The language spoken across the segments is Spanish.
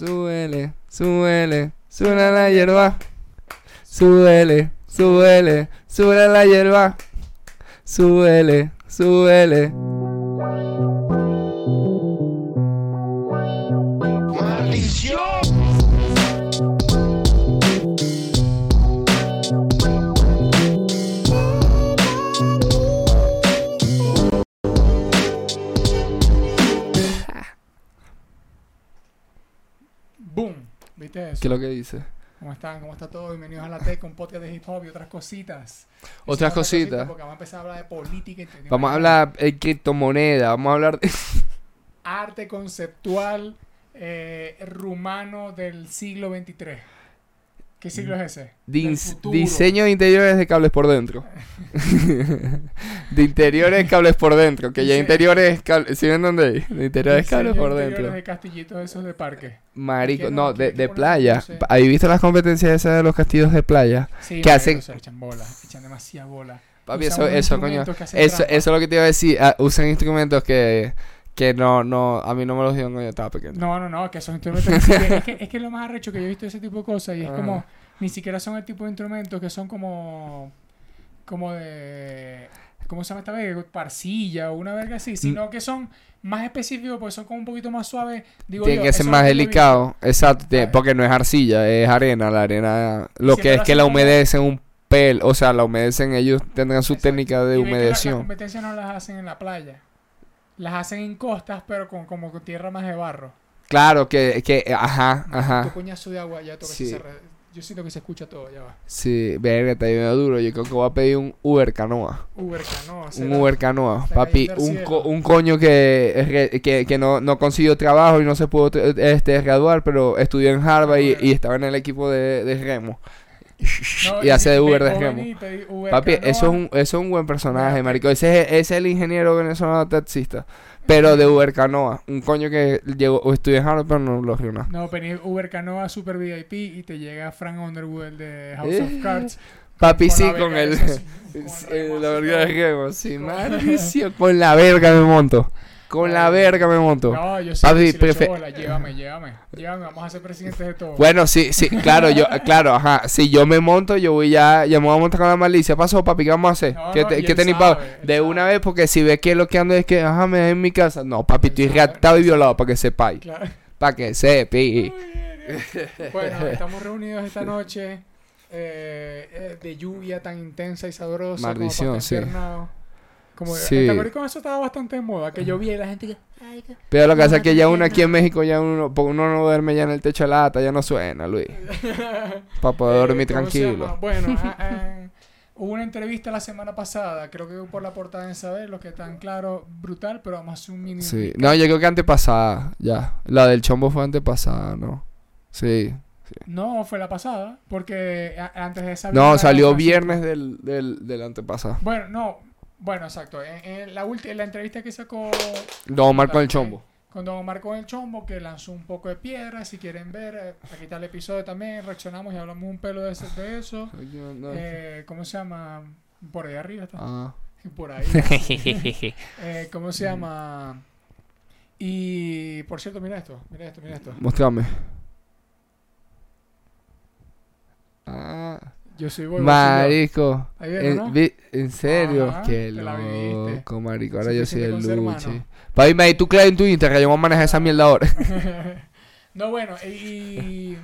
súbele, súbele, súbele la hierba. Súbele, súbele, súbele la hierba. Súbele, súbele. ¿Qué es lo que dice? ¿Cómo están? ¿Cómo está todo? Bienvenidos a la TEC, un podcast de hip hop y otras cositas. Otras cositas. Porque vamos a empezar a hablar de política. y- Vamos a hablar de criptomoneda, vamos a hablar de... Arte conceptual eh, rumano del siglo XXIII. ¿Qué siglo es ese? Dis- diseño de interiores de cables por dentro. de interiores cables por dentro. Que ya interiores cables. ¿Sí ven dónde hay? De interiores Diseño cables por interiores dentro. de castillitos esos de parque. Marico, ¿Qué no, no? de, ¿Qué- qué de playa. No sé. ¿Habéis visto las competencias esas de los castillos de playa? Sí, ¿Qué marico, hacen? se echan bola, echan demasiada bola. Papi, Usan eso, eso, coño. que Eso, trampa. eso es lo que te iba a decir. ah, usan instrumentos que, que no, no, a mí no me los dieron cuando yo estaba pequeño. No, no, no, que esos instrumentos. siquiera- es, que, es que lo más arrecho que yo he visto ese tipo de cosas y es Ah. como. Ni siquiera son el tipo de instrumentos que son como. Como de. ¿Cómo se llama esta vez? Parcilla o una verga así. Sino que son más específicos porque son como un poquito más suaves. Digo Tiene yo, que ser más que delicado. Exacto, tiene- Ah. porque no es arcilla, es arena. La arena, lo que es que la humedecen un pel, o sea, la humedecen, ellos tendrán su Exacto. técnica de Y que la- Las competencias no las hacen en la playa. Las hacen en costas, pero con como con tierra más de barro. Claro, que, que, ajá, Tu ajá. coñazo de agua ya toca Sí. se re- Yo siento que se escucha todo, ya va. Sí, verga, está bien duro. Yo creo que voy a pedir un Uber canoa. Uber canoa. Un. Uber canoa. Papi, un, co- un coño que, que, que no, no consiguió trabajo y no se pudo este, graduar, pero estudió en Harvard y, y estaba en el equipo de, de remo. No, y hace de Uber de vos remo. venís y pedís Uber Papi, canoa. eso es un, eso es un buen personaje, marico. Ese es, ese es el ingeniero venezolano taxista. Pero de Uber Canoa. Un coño que llegó, o estudió en Harvard, pero no lo nada. No, venís Uber Canoa Super VIP y te llega Frank Underwood el de House Eh. of Cards. Papi, sí, con el. la verga de remo, sí. Con la verga me monto. Con la verga me monto. No, yo sí, Papi, echo prefe- bola. Llévame, llévame. Llévame, vamos a ser presidentes de todo. Bueno, sí, sí, claro, yo, claro, ajá. Si yo me monto, yo voy ya, ya me voy a montar con la malicia. Pasó, papi, ¿qué vamos a hacer? No, ¿Qué, no, te- qué sabe, De una vez, porque si ve que lo que ando es que, ajá, me dejé en mi casa. No, papi, Él estoy sabe. y violado, para que sepáis. Claro. Para que sepi. Bueno, estamos reunidos esta noche eh, eh, de lluvia tan intensa y sabrosa. Maldición, como sí. Como, Sí. ¿Te cómo eso estaba bastante de moda? Que llovía y la gente que... Ay, que- Pero lo que pasa es que ya no uno aquí en. México, ya uno, uno no duerme ya en el techo de lata, ya no suena, Luis. Para poder Eh, dormir ¿cómo se llama? tranquilo. Bueno, ah, ah, hubo una entrevista la semana pasada, creo que por la portada en saber, lo que están claro, brutal, pero vamos a hacer un mini. Sí. No, yo creo que antepasada, ya. La del chombo fue antepasada, ¿no? Sí. No, fue la pasada, porque antes de esa. No, salió viernes del, del, del antepasado. Bueno, no, bueno, exacto. En, en la última, la entrevista que sacó Don Omar con el chombo. con Don Omar con el Chombo, que lanzó un poco de piedra, si quieren ver, eh, aquí está el episodio también, reaccionamos y hablamos un pelo de, ese- de eso. Eh, ¿Cómo se llama? Por ahí arriba está. Ah. Por ahí. Eh, ¿Cómo se llama? Y por cierto, mira esto, mira esto, mira esto. Mostrame. Ah. Yo soy Boy Marico. Ahí vieron, En, ¿no? vi- ¿en serio? Ajá, Qué loco, marico. Ahora yo soy el luche. Papi, me di tu clave en tu Instagram. Yo voy a manejar esa mierda ahora. no, bueno, y,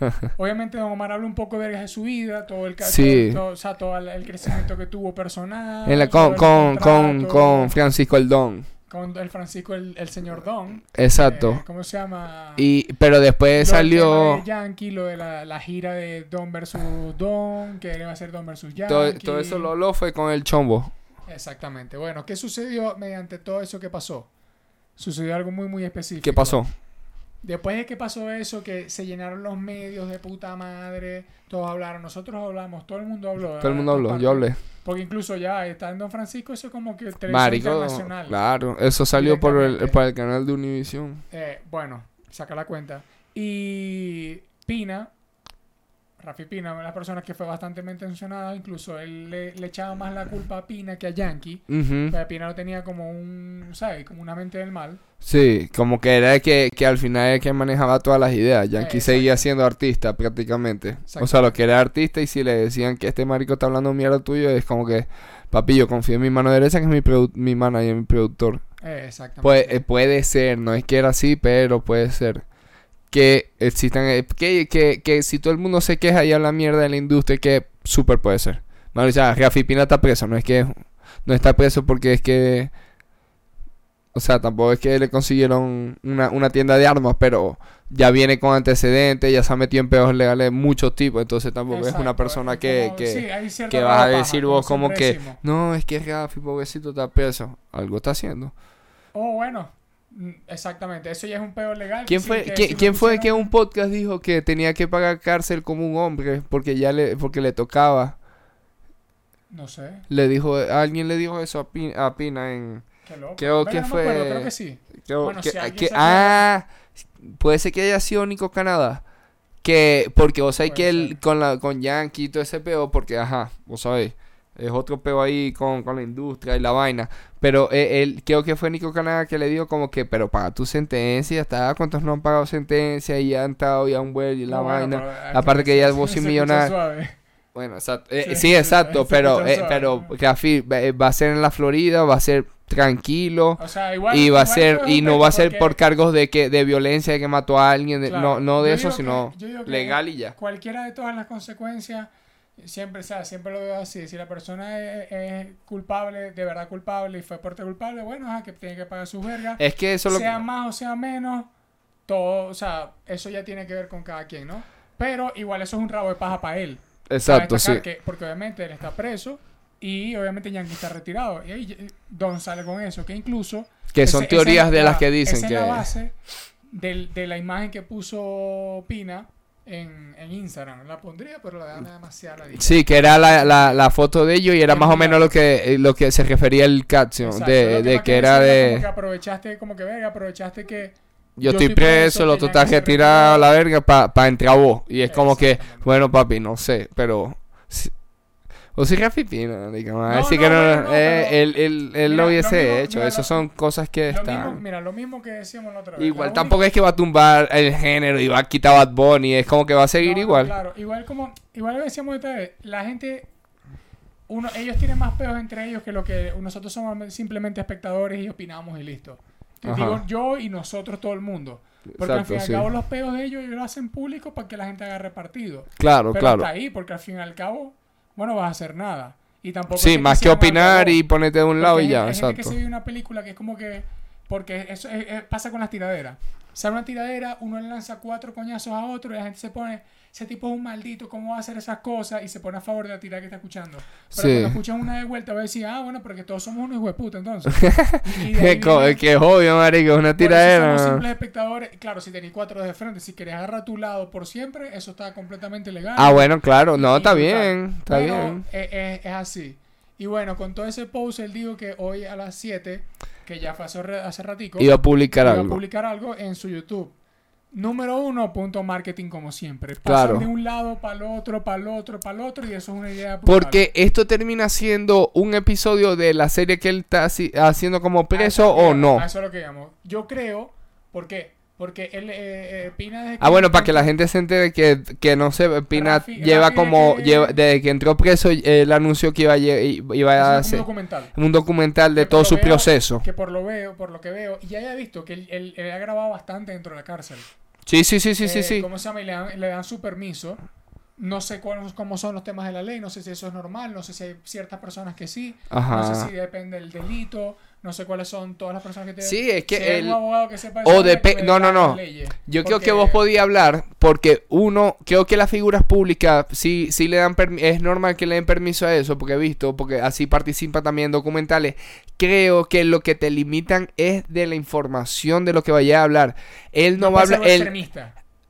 obviamente Don Omar habla un poco de vergas de su vida, todo el Sí. todo, o sea, todo el, crecimiento que tuvo personal. En la, con, con, con, con Francisco el Don. Con el Francisco, el, el señor Don. Exacto. Eh, ¿Cómo se llama? Y, pero después Lo salió. de Yankee, lo de la, la gira de Don versus Don, que iba a ser Don versus Yankee. Todo, todo eso lo, lo fue con el chombo. Exactamente. Bueno, ¿qué sucedió mediante todo eso que pasó? Sucedió algo muy, muy específico. ¿Qué pasó? Después de que pasó eso, que se llenaron los medios de puta madre, todos hablaron, nosotros hablamos, todo el mundo habló. Todo el mundo habló, yo hablé. Porque incluso ya está en Don Francisco, eso es como que televisión Marico, internacional. claro. Eso salió por el, por el canal de Univision. Eh, bueno, saca la cuenta. Y Pina Rafi Pina, una de las personas que fue bastante mencionada, incluso él le, le echaba más la culpa a Pina que a Yankee. Pero Pina lo tenía como un, ¿sabes? Como una mente del mal. Sí, como que era el que, que al final era el que manejaba todas las ideas. Yankee Eh, seguía siendo artista prácticamente. O sea, lo que era artista y si le decían que este marico está hablando mierda tuyo, es como que, papi, yo confío en mi mano derecha que es mi, mi manager, mi productor. Eh, exactamente. Puede, eh, puede ser, no es que era así, pero puede ser. Que existan, eh, que, que, que si todo el mundo se queja y habla mierda de la industria, que súper puede ser. Mano, o sea, Rafi Pina está preso, no es que no está preso porque es que, o sea, tampoco es que le consiguieron una, una tienda de armas, pero ya viene con antecedentes, ya se ha metido en peos legales de muchos tipos, entonces tampoco es una persona es que, como- que, sí, que vas a paja, decir vos como que, no, es que Rafi, pobrecito, está preso. Algo está haciendo. Oh, bueno. Exactamente. Eso ya es un peor legal. ¿Quién fue, que ¿quién, fue que un podcast dijo que tenía que pagar cárcel como un hombre porque ya le, porque le tocaba? No sé. Le dijo, alguien le dijo eso a Pina, a Pina en, Qué loco. Creo que no fue- acuerdo, creo que sí. creo Bueno, que- si alguien que- se ah, puede ser que haya sido Nico Canadá. Que, porque vos sabés que él con la, con Yankee y todo ese peo, porque ajá, vos sabéis, es otro peo ahí con, con la industria y la vaina. Pero eh, él, creo que fue Nico Canadá que le dijo como que, pero paga tu sentencia, está, ¿cuántos no han pagado sentencia y ya han estado ya un vuelo y la No, vaina? eh, aparte que ya es y escucha millonario. Bueno, exacto. Eh, Sí, exacto, pero, eh, pero Rafi va, eh, va a ser en la Florida, va a ser tranquilo O sea, igual. y va a ser y no va a ser por cargos de que de violencia de que mató a alguien, de- Claro, no no de yo eso, sino que legal y ya. Cualquiera de todas las consecuencias, siempre, o sea, siempre lo veo así. Si la persona es, es culpable, de verdad culpable y fue por culpable, bueno, ajá, que tiene que pagar sus vergas. Es que eso lo sea más o sea menos, todo, o sea, eso ya tiene que ver con cada quien, ¿no? Pero igual eso es un rabo de paja para él. exacto, sí. que- porque obviamente él está preso y obviamente Yankee está retirado. Y ahí Don sale con eso, que incluso... Que son ese- teorías de la- las que dicen esa que es la base del- de la imagen que puso Pina en, en Instagram. La pondría, pero la dan demasiado la Sí, que era la, la, la foto de ellos y era más o menos lo que eh, lo que se refería el caption Exacto, de, de que era de Como que aprovechaste, como que verga, aprovechaste que... yo estoy preso, el otro está retirado a la verga para entrar vos. Y es como que, bueno, papi, no sé, pero. si- o si Rafi Pina, diga, me va a No, no, que no, bueno, no, eh, pero- él, él, él Mira, lo lo hubiese mismo- hecho. Esas son cosas que mismo, están. mira, lo mismo que decíamos la otra vez. Igual La tampoco única- es que va a tumbar el género y va a quitar Bad Bunny, es como que va a seguir No, no, igual. Claro, igual como, igual lo decíamos otra vez, la gente, uno, ellos tienen más peos entre ellos que lo que nosotros somos simplemente espectadores y opinamos y listo. Yo digo yo y nosotros todo el mundo. Porque al fin y al sí. cabo los peos de ellos, ellos lo hacen público para que la gente haga partido. Claro, Pero claro. hasta ahí, porque al fin y al cabo, bueno, vas a hacer nada. Y tampoco Sí, más que sean opinar y ponerte de un lado y ya, hay gente que exacto. se ve una película que es como que. Porque eso es- es- pasa con las tiraderas. Sale una tiradera, uno le lanza cuatro coñazos a otro y la gente se pone. Ese tipo es un maldito, ¿cómo va a hacer esas cosas? Y se pone a favor de la tirada que está escuchando. Pero Sí. cuando escuchan una de vuelta, va a decir, ah, bueno, porque todos somos unos hijos de puta, entonces. Y co- viene- que es obvio, marico, es una tiradera. somos simples espectadores. Claro, si tenéis cuatro de frente, si querés agarrar a tu lado por siempre, eso está completamente legal. Ah, bueno, claro, no, y está bien, está bien. eh, eh, es así. Y bueno, con todo ese post, él dijo que hoy a las 7, que ya fue hace, hace ratico, Iba a publicar iba a algo. publicar algo en su YouTube. Número uno, punto marketing como siempre. Claro. de un lado para el otro, para el otro, para el otro, y eso es una idea brutal. Porque esto termina siendo un episodio de la serie que él está haci- haciendo como A eso preso o no. A eso es lo que llamo. Yo creo, ¿por qué? Porque él, eh, eh, Pina desde Ah, bueno, para que la gente se entere que, que no sé, Pina Rafi- lleva Rafi como, que- lleva, desde que entró preso, él anunció que iba a, iba a es un hacer documental. un documental de Que todo su veo- proceso. Que por lo veo, por lo que veo, y ya he visto que él, él- él ha grabado bastante dentro de la cárcel. Sí, sí, sí, sí, sí, Eh, sí. ¿Cómo se llama? Y le dan, le dan su permiso. No sé cuáles, cómo son los temas de la ley, no sé si eso es normal, no sé si hay ciertas personas que sí, no sé Ajá. si depende del delito, no sé cuáles son todas las personas que te... Sí, es que si un abogado que sepa o eso, le depe- puede no, no, no. leyes. Yo creo que vos podías hablar porque uno, creo que las figuras públicas sí, sí le dan es normal que le den permiso a eso porque he visto, porque así participa también en documentales. Creo que lo que te limitan es de la información de lo que vaya a hablar. Él no, No va a hablar, él.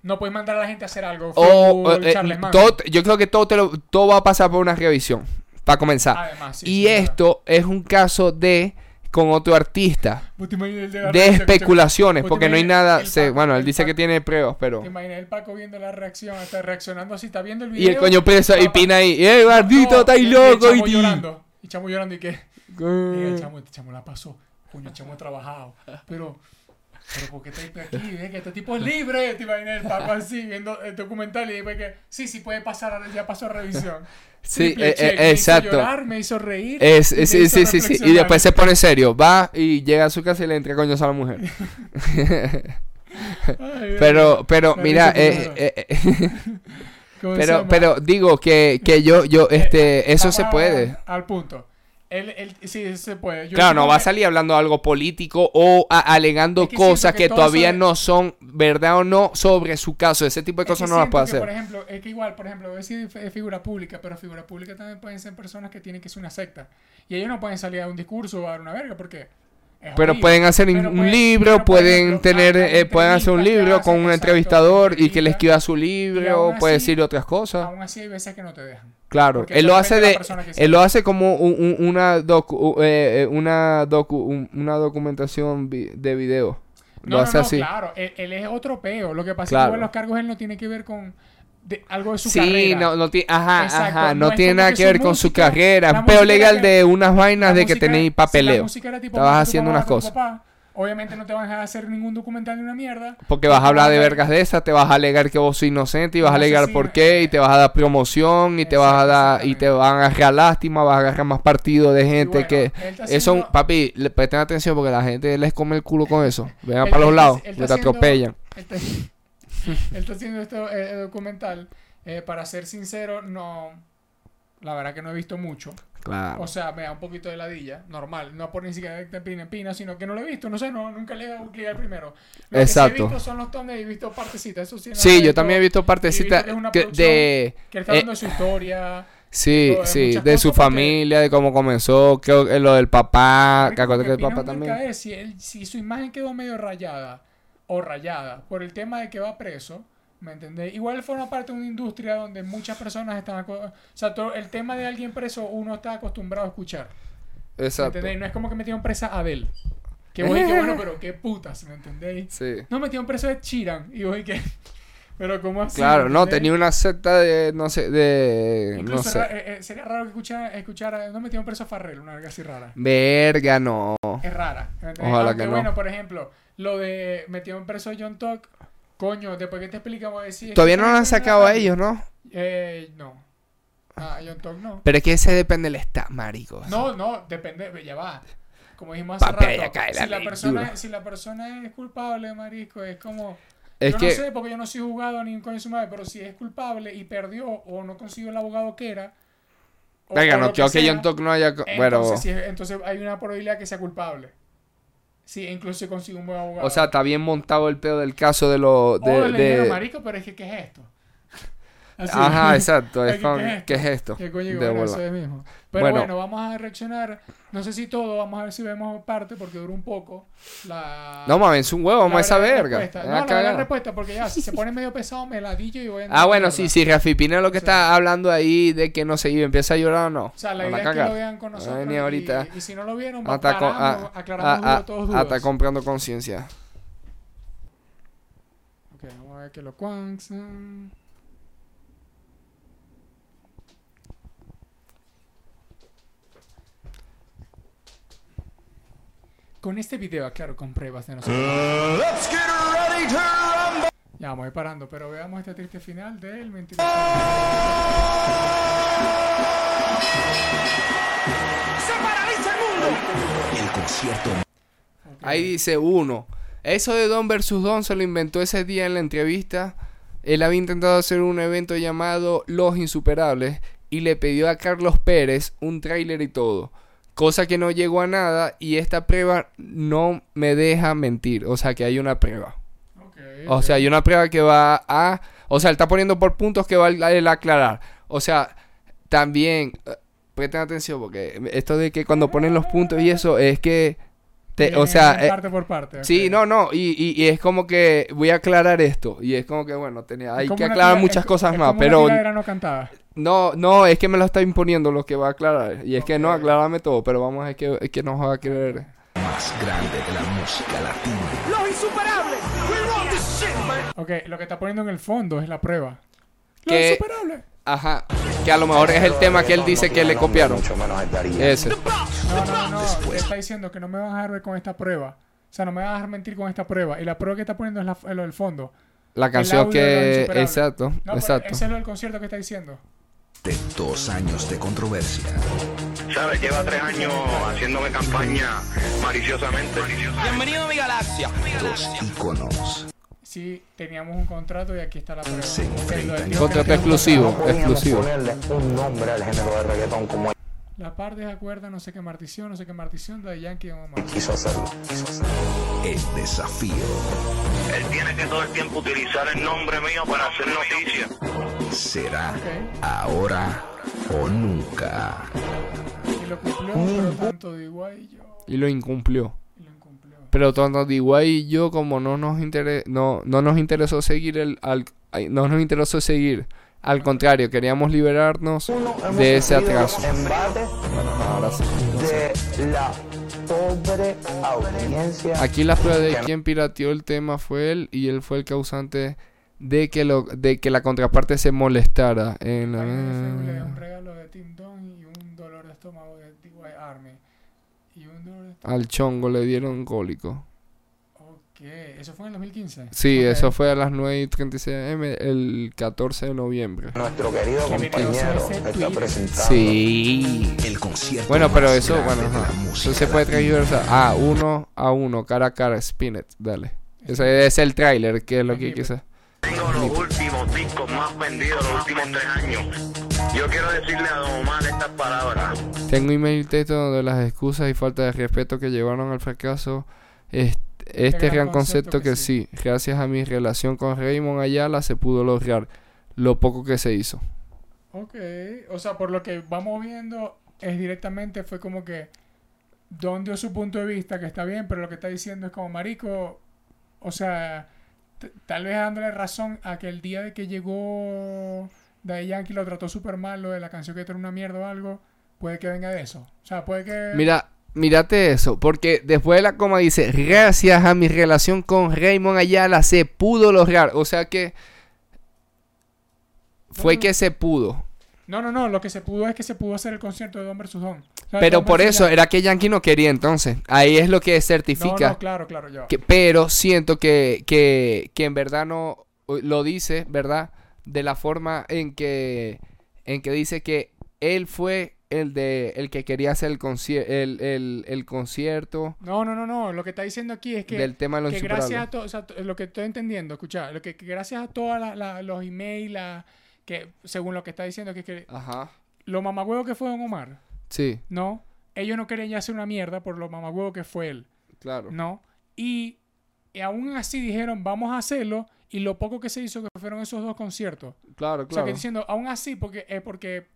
No puedes mandar a la gente a hacer algo. o full eh, Manson. todo, yo creo que todo te lo, todo va a pasar por una revisión para comenzar. Además, sí, y sí, es verdad. esto es un caso de con otro artista ¿Vos te imaginas el de especulaciones, ¿Vos te porque no hay nada, el se- bueno, él el dice que tiene pruebas, pero ¿Te imaginas el Paco viendo la reacción? Está reaccionando así, está viendo el video. y el coño preso y Pina ahí, ¡eh, gordito, No, estáis y el loco! Y ti". llorando. Y chamo llorando y qué. Y el Mm. chamo, este chamo la pasó. Coño, el chamo ha trabajado. Pero, pero ¿por qué estáis aquí? ¿Ves que este tipo es libre? Te imaginas el así viendo el documental y después que sí, sí puede pasar, ya pasó a revisión. Sí, eh, check, eh, me exacto. Hizo llorar, me hizo reír. Es, sí, hizo sí, sí, sí. Y después se pone serio. Va y llega a su casa y le entra coños a la mujer. Ay, Pero, pero, Me mira, eh, eh, eh, ¿cómo se pero, pero digo que, que yo, yo, Eh, este, eso vamos se puede. Al punto. Él, él, sí, se puede. Yo Claro, no va a salir hablando algo político o a- alegando Es que siento cosas que todavía de- no son verdad o no sobre su caso. Ese tipo de Es que cosas no las puede hacer. Por ejemplo, es que igual, por ejemplo, voy a figura pública, pero figura pública también pueden ser personas que tienen que ser una secta. Y ellos no pueden salir a un discurso o a dar una verga porque. es Pero horrible. pueden hacer Pero un pueden- libro, pueden tener, eh, pueden hacer un libro hacen, con un exacto, entrevistador y que le entrevistas. escriba su libro, puede decir otras cosas. Aún así hay veces que no te dejan. Claro, porque él lo hace de, él lo hace como un- un- una docu, eh, eh, una docu, un- una documentación de video. No, Lo no, hace no, así. claro, él, él es otro peo. Lo que pasa es que igual los cargos él no tiene que ver con de- algo de su Sí, carrera. no, no tiene, ajá, Exacto, ajá, no tiene nada que ver con su carrera. Es peo era legal de unas vainas de que tenéis si la papeleo. música era tipo, Estabas haciendo unas cosas. papá, Obviamente no te van a hacer ningún documental ni una mierda. Porque vas a hablar de vergas de esas, te vas a alegar que vos sos inocente y vas a No alegar si- por qué y te vas a dar promoción y te vas a dar y te van a agarrar lástima, vas a agarrar más partido de gente bueno, que eso, haciendo- papi, le presten atención porque la gente les come el culo con eso. Vengan para los lados, que te haciendo- atropellan. Él está, él está haciendo esto eh, documental. eh, para ser sincero, no. La verdad que no he visto mucho. Claro. O sea, me da un poquito de ladilla, normal. No por ni siquiera de pina en pina, sino que no lo he visto. No sé, no, nunca le he dado clic al primero. Lo Exacto. que sí he visto son los tomes y he visto partecitas. Eso sí, no Sí, yo también he visto partecitas de Que él está eh, hablando de su historia. sí, de sí, de su porque- familia, de cómo comenzó, que lo del papá, que acuérdate que el papá un también. Si, él- si su imagen quedó medio rayada o rayada por el tema de que va preso, ¿me entendés? Igual forma parte de una industria donde muchas personas están... O sea, todo el tema de alguien preso uno está acostumbrado a escuchar. ¿Me Exacto. entendéis? No es como que metieron presa a Adele. Que vos dices, bueno, pero qué putas, ¿me entendéis? Sí. No metieron preso de Chiran. Y vos que Pero ¿cómo así? Claro, ¿Me no, tenía una secta de, no sé, de, no Incluso sé. ra- eh, eh, sería raro que escuchara, escuchara no metieron preso a Farrell, una verga así rara. Verga, no. Es rara. ¿me entendés? Ojalá Aunque que no. bueno, por ejemplo, lo de metieron preso a John Tuck, coño, después que te explicamos decir... Todavía no lo han sacado a ellos, ¿no? Eh, no. Ah, John Tuck no. Pero es que ese depende del estado, marico. No, no, depende, ya va. Como dijimos hace Papi, rato, cae la si, la persona, si la persona es culpable, marisco, es como... Es yo que, no sé, porque yo no soy juzgado ni con su madre, pero si es culpable y perdió o no consiguió el abogado que era... venga, no creo que sea, John Tuck no haya... co- Bueno, Entonces, si es- entonces hay una probabilidad que sea culpable. Sí, incluso si consigue un buen abogado. o sea, está bien montado el pedo del caso de lo... o De, marico, pero es que, ¿qué es esto? Así. Ajá, exacto. Es ¿qué- es esto? ¿qué es esto? ¿Qué coño? De Bueno, bola. eso es mismo. Pero Bueno. bueno. vamos a reaccionar. No sé si todo, vamos a ver si vemos parte porque dura un poco. La, No mames, un huevo, la vamos a esa verga. respuesta. Ven No, la cagar. respuesta porque ya si se pone medio pesado me ladillo y voy a Ah, bueno, mierda. sí, sí, Rafi Pina lo que Sí. está hablando ahí de que no sé, y empieza a llorar o no. O sea, la a idea es que lo vean con nosotros. venir ahorita. Y, y si no lo vieron, Hasta, co- paramos, a- aclaramos todos dudas. hasta comprando conciencia. Ok, vamos a ver que lo cuanzan. Con este video, aclaro, con pruebas de nosotros. Ya vamos a ir parando, pero veamos este triste final del mentiroso. El concierto Ok. Ahí dice uno. Eso de Don versus Don se lo inventó ese día en la entrevista. Él había intentado hacer un evento llamado Los Insuperables y le pidió a Carlos Pérez un tráiler y todo. Cosa que no llegó a nada y esta prueba no me deja mentir. O sea que hay una prueba. O sea, hay una prueba que va a... O sea, él está poniendo por puntos que va a aclarar. O sea, también... eh, Presten atención porque esto de que cuando ponen los puntos y eso es que... te- o sea, eh, parte por parte. Sí, no, no, y, y, y es como que voy a aclarar esto, y es como que bueno, tenía, hay Es que aclarar tira- muchas es- cosas es más, como pero no cantada. no, no, es que me lo está imponiendo lo que va a aclarar, y es que no, Ok. aclararme todo, pero vamos a ver que, es que nos va a querer más grande de la música latina. Los insuperables. We want this shit, man. Ok, lo que está poniendo en el fondo es la prueba. Los Que- insuperables. Ajá. Que a lo mejor es el tema que él dice que le copiaron. Ese. No, no, no. Te está diciendo que no me vas a dejar ver con esta prueba. O sea, no me vas a dejar mentir con esta prueba. Y la prueba que está poniendo es lo del fondo. La canción que... Exacto, exacto. ese es lo del concierto que está diciendo. De dos años de controversia. ¿Sabes? Lleva tres años haciéndome campaña maliciosamente. Bienvenido a mi galaxia. Dos íconos. Sí, teníamos un contrato y aquí está la prueba. Enfrentan. tío Contrato no exclusivo, contrato. exclusivo. un nombre al género de reggaetón como él Las partes acuerdan, no sé qué martición, no sé qué martición de Yankee y Omar. quiso hacerlo. Quiso hacerlo. El desafío Él tiene que todo el tiempo utilizar el nombre mío para hacer noticias. será ahora o nunca. Y lo cumplió, pero tanto de igual y yo. Y lo incumplió. Pero tanto Diguay y yo, como no nos, intere- no, no nos interesó seguir el... Al, no nos interesó seguir. Al contrario, queríamos liberarnos de ese atraso. Embate Ahora sí. de la pobre audiencia. Aquí la prueba de quien pirateó el tema fue él y él fue el causante de que lo de que la contraparte se molestara en le dio un la, regalo de Tim Don y un dolor de estómago de DY Army. Y un dolor de estómago. al chongo le dieron cólico. Ok, ¿eso fue en el 2015? Sí, Ok. eso fue a las 9 y 36 am el 14 de noviembre. Nuestro querido compañero está presentando. Sí. El concierto Bueno, pero eso, bueno, la Eso se puede transversar. Ah, uno a uno, cara a cara, spin it, dale. Ese es el tráiler, que es lo que quise. Más vendidos los últimos tres años. Yo quiero decirle a Don Omar estas palabras. Tengo email y texto donde las excusas y falta de respeto que llevaron al fracaso es- este gran concepto concepto que que sí, gracias a mi relación con Raymond Ayala se pudo lograr lo poco que se hizo. Ok, o sea, por lo que vamos viendo, es directamente fue como que Don dio su punto de vista, que está bien, pero lo que está diciendo es como marico, o sea, tal vez dándole razón a que el día de que llegó Daddy Yankee lo trató súper mal, lo de la canción que era una mierda o algo, puede que venga de eso. O sea, puede que... Mira, mírate eso, porque después de la coma dice, gracias a mi relación con Raymond Ayala se pudo lograr, o sea que fue que se pudo. No, no, no, lo que se pudo es que se pudo hacer el concierto de Don versus Don. O sea, Pero Don por eso Yankee. era que Yankee no quería entonces. Ahí es lo que certifica. no, claro, claro, yo. Que- pero siento que, que, que en verdad no lo dice, ¿verdad? De la forma en que en que dice que él fue el de el que quería hacer el, concier- el, el, el concierto No, no, no, no, lo que está diciendo aquí es que... del tema de los que gracias a todo, o sea, lo que estoy entendiendo, escucha, lo que, que gracias a todos los emails, la- que según lo que está diciendo, que, que Ajá. lo mamagüevo que fue Don Omar, Sí, ¿no? Ellos no querían ya hacer una mierda por lo mamagüevo que fue él, claro. ¿no? Y, y aún así dijeron, vamos a hacerlo, y lo poco que se hizo que fueron esos dos conciertos. Claro, O sea, claro. que diciendo, aún así, porque, eh, porque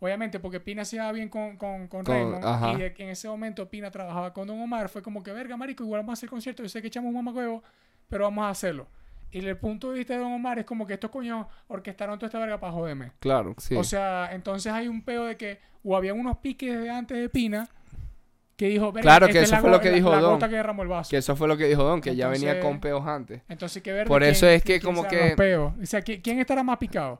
obviamente, porque Pina se llevaba bien con, con, con, Con- Raymond, ajá. y de- en ese momento Pina trabajaba con Don Omar, fue como que, verga, marico, igual vamos a hacer concierto, yo sé que echamos un mamacuevo, pero vamos a hacerlo. Y el punto de vista de Don Omar es como que estos coños orquestaron toda esta verga para joderme. Claro, sí. O sea, entonces hay un peo de que, o había unos piques de antes de Pina, que dijo, verga, Claro, que es eso fue lo que la- dijo la Don. que derramó el vaso. que eso fue lo que dijo Don, que ya venía con peos antes. Entonces, ¿qué ver? Por eso es que como que- peos? O sea, ¿qui- ¿quién estará más picado?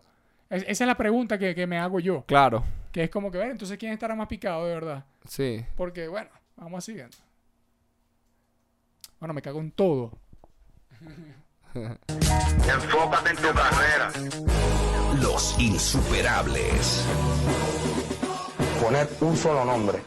Es- esa es la pregunta que, que me hago yo. Claro, Que es como que ver, entonces, ¿quién estará más picado de verdad? sí. Porque, bueno, vamos siguiendo. Bueno, me cago en todo. Enfócate en tu carrera. Los insuperables. Poner un solo nombre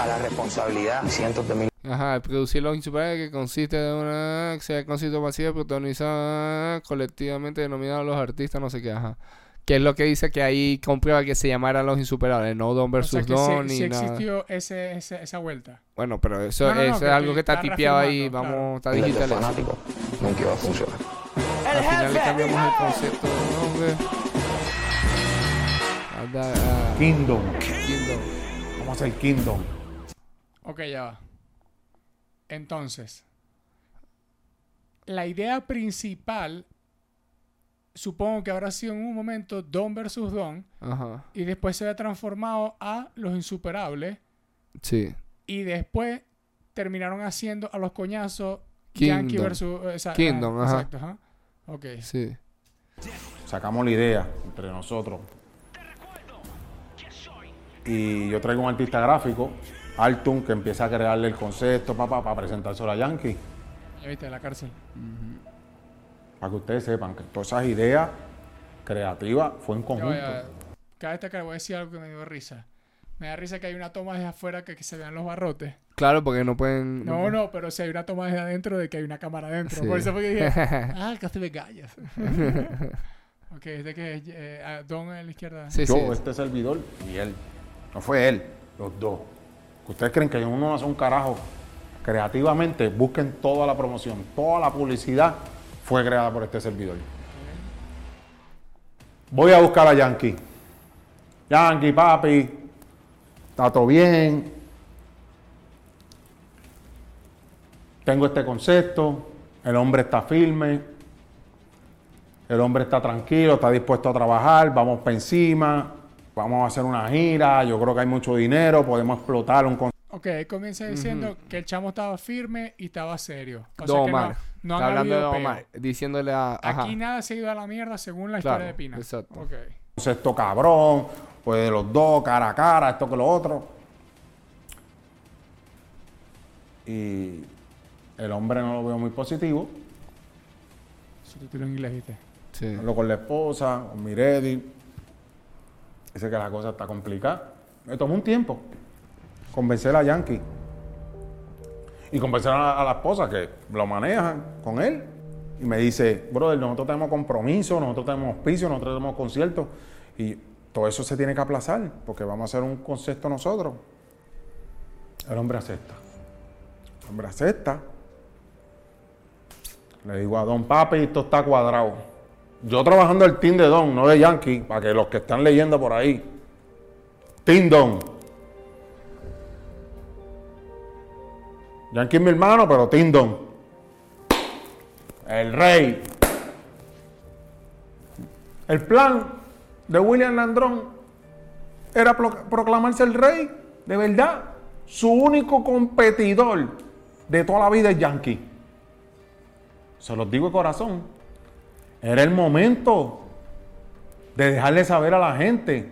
a la responsabilidad de cientos de miles Ajá, producir los insuperables que consiste de una acción de concierto masiva protagonizada colectivamente denominada los artistas, no sé qué, ajá. Que es lo que dice que ahí comprueba que se llamara Los Insuperables, no Don O versus sea, que Don sí, ni sí nada. existió ese, ese- esa vuelta. Bueno, pero eso, No, no, no, eso que es algo que está tipeado ahí, vamos, está digital. eso. Nunca iba a funcionar. Al final le cambiamos el concepto de nombre. A da- a Kingdom. Kingdom. Vamos a hacer Kingdom. Ok, ya va. Entonces, la idea principal, supongo que habrá sido en un momento Don versus Don, Ajá, y después se ha transformado a Los Insuperables, sí. y después terminaron haciendo a los coñazos Kingdom. Yankee versus... o sea, Kingdom, ah, ajá. Exacto, ajá. Ok. Sí. Sacamos la idea entre nosotros. Y yo traigo un artista gráfico, Altun, que empieza a crearle el concepto para presentárselo a Yankee. Ya viste, la cárcel. Para que ustedes sepan que todas esas ideas creativas fue en conjunto. Cada vez que voy a decir algo que me dio risa. Me da risa que hay una toma desde afuera que, que se vean los barrotes. Claro, porque no pueden. No, no, pero si hay una toma desde adentro de que hay una cámara adentro. Sí. Por eso fue que dije, ah, casi me callas. ok, este que es eh, ah, Don en la izquierda. Sí, Yo, sí. este servidor y él. No fue él, los dos. Ustedes creen que uno no hace un carajo. Creativamente, busquen toda la promoción, toda la publicidad fue creada por este servidor. Voy a buscar a Yankee. Yankee, papi, está todo bien. Tengo este concepto. El hombre está firme. El hombre está tranquilo, está dispuesto a trabajar, vamos para encima, vamos a hacer una gira, yo creo que hay mucho dinero, podemos explotar un concepto. Ok, él comienza diciendo que el chamo estaba firme y estaba serio. O Don sea que no, no Está hablando de. Omar. Diciéndole a. Ajá. Aquí nada se ha ido a la mierda según la Claro, historia de Pina. exacto. Ok. concepto cabrón, pues de los dos, cara a cara, esto que lo otro. Y el hombre no lo veo muy positivo. Subtítulo en inglés, ¿viste? Sí. Hablo con la esposa, con Miredi. Dice que la cosa está complicada. Me tomó un tiempo convencer a Yankee. Y convencer a la, a la esposa que lo manejan con él. Y me dice, brother, nosotros tenemos compromiso, nosotros tenemos auspicio, nosotros tenemos conciertos. Y todo eso se tiene que aplazar porque vamos a hacer un concepto nosotros. El hombre acepta. El hombre acepta. Le digo a Don Papi, esto está cuadrado. Yo trabajando el team de Don, no de Yankee, para que los que están leyendo por ahí. Team Don. Yankee es mi hermano, pero Team Don. El rey. El plan de William Landrón era pro- proclamarse el rey, de verdad. Su único competidor de toda la vida es Yankee. Se los digo de corazón. Era el momento de dejarle saber a la gente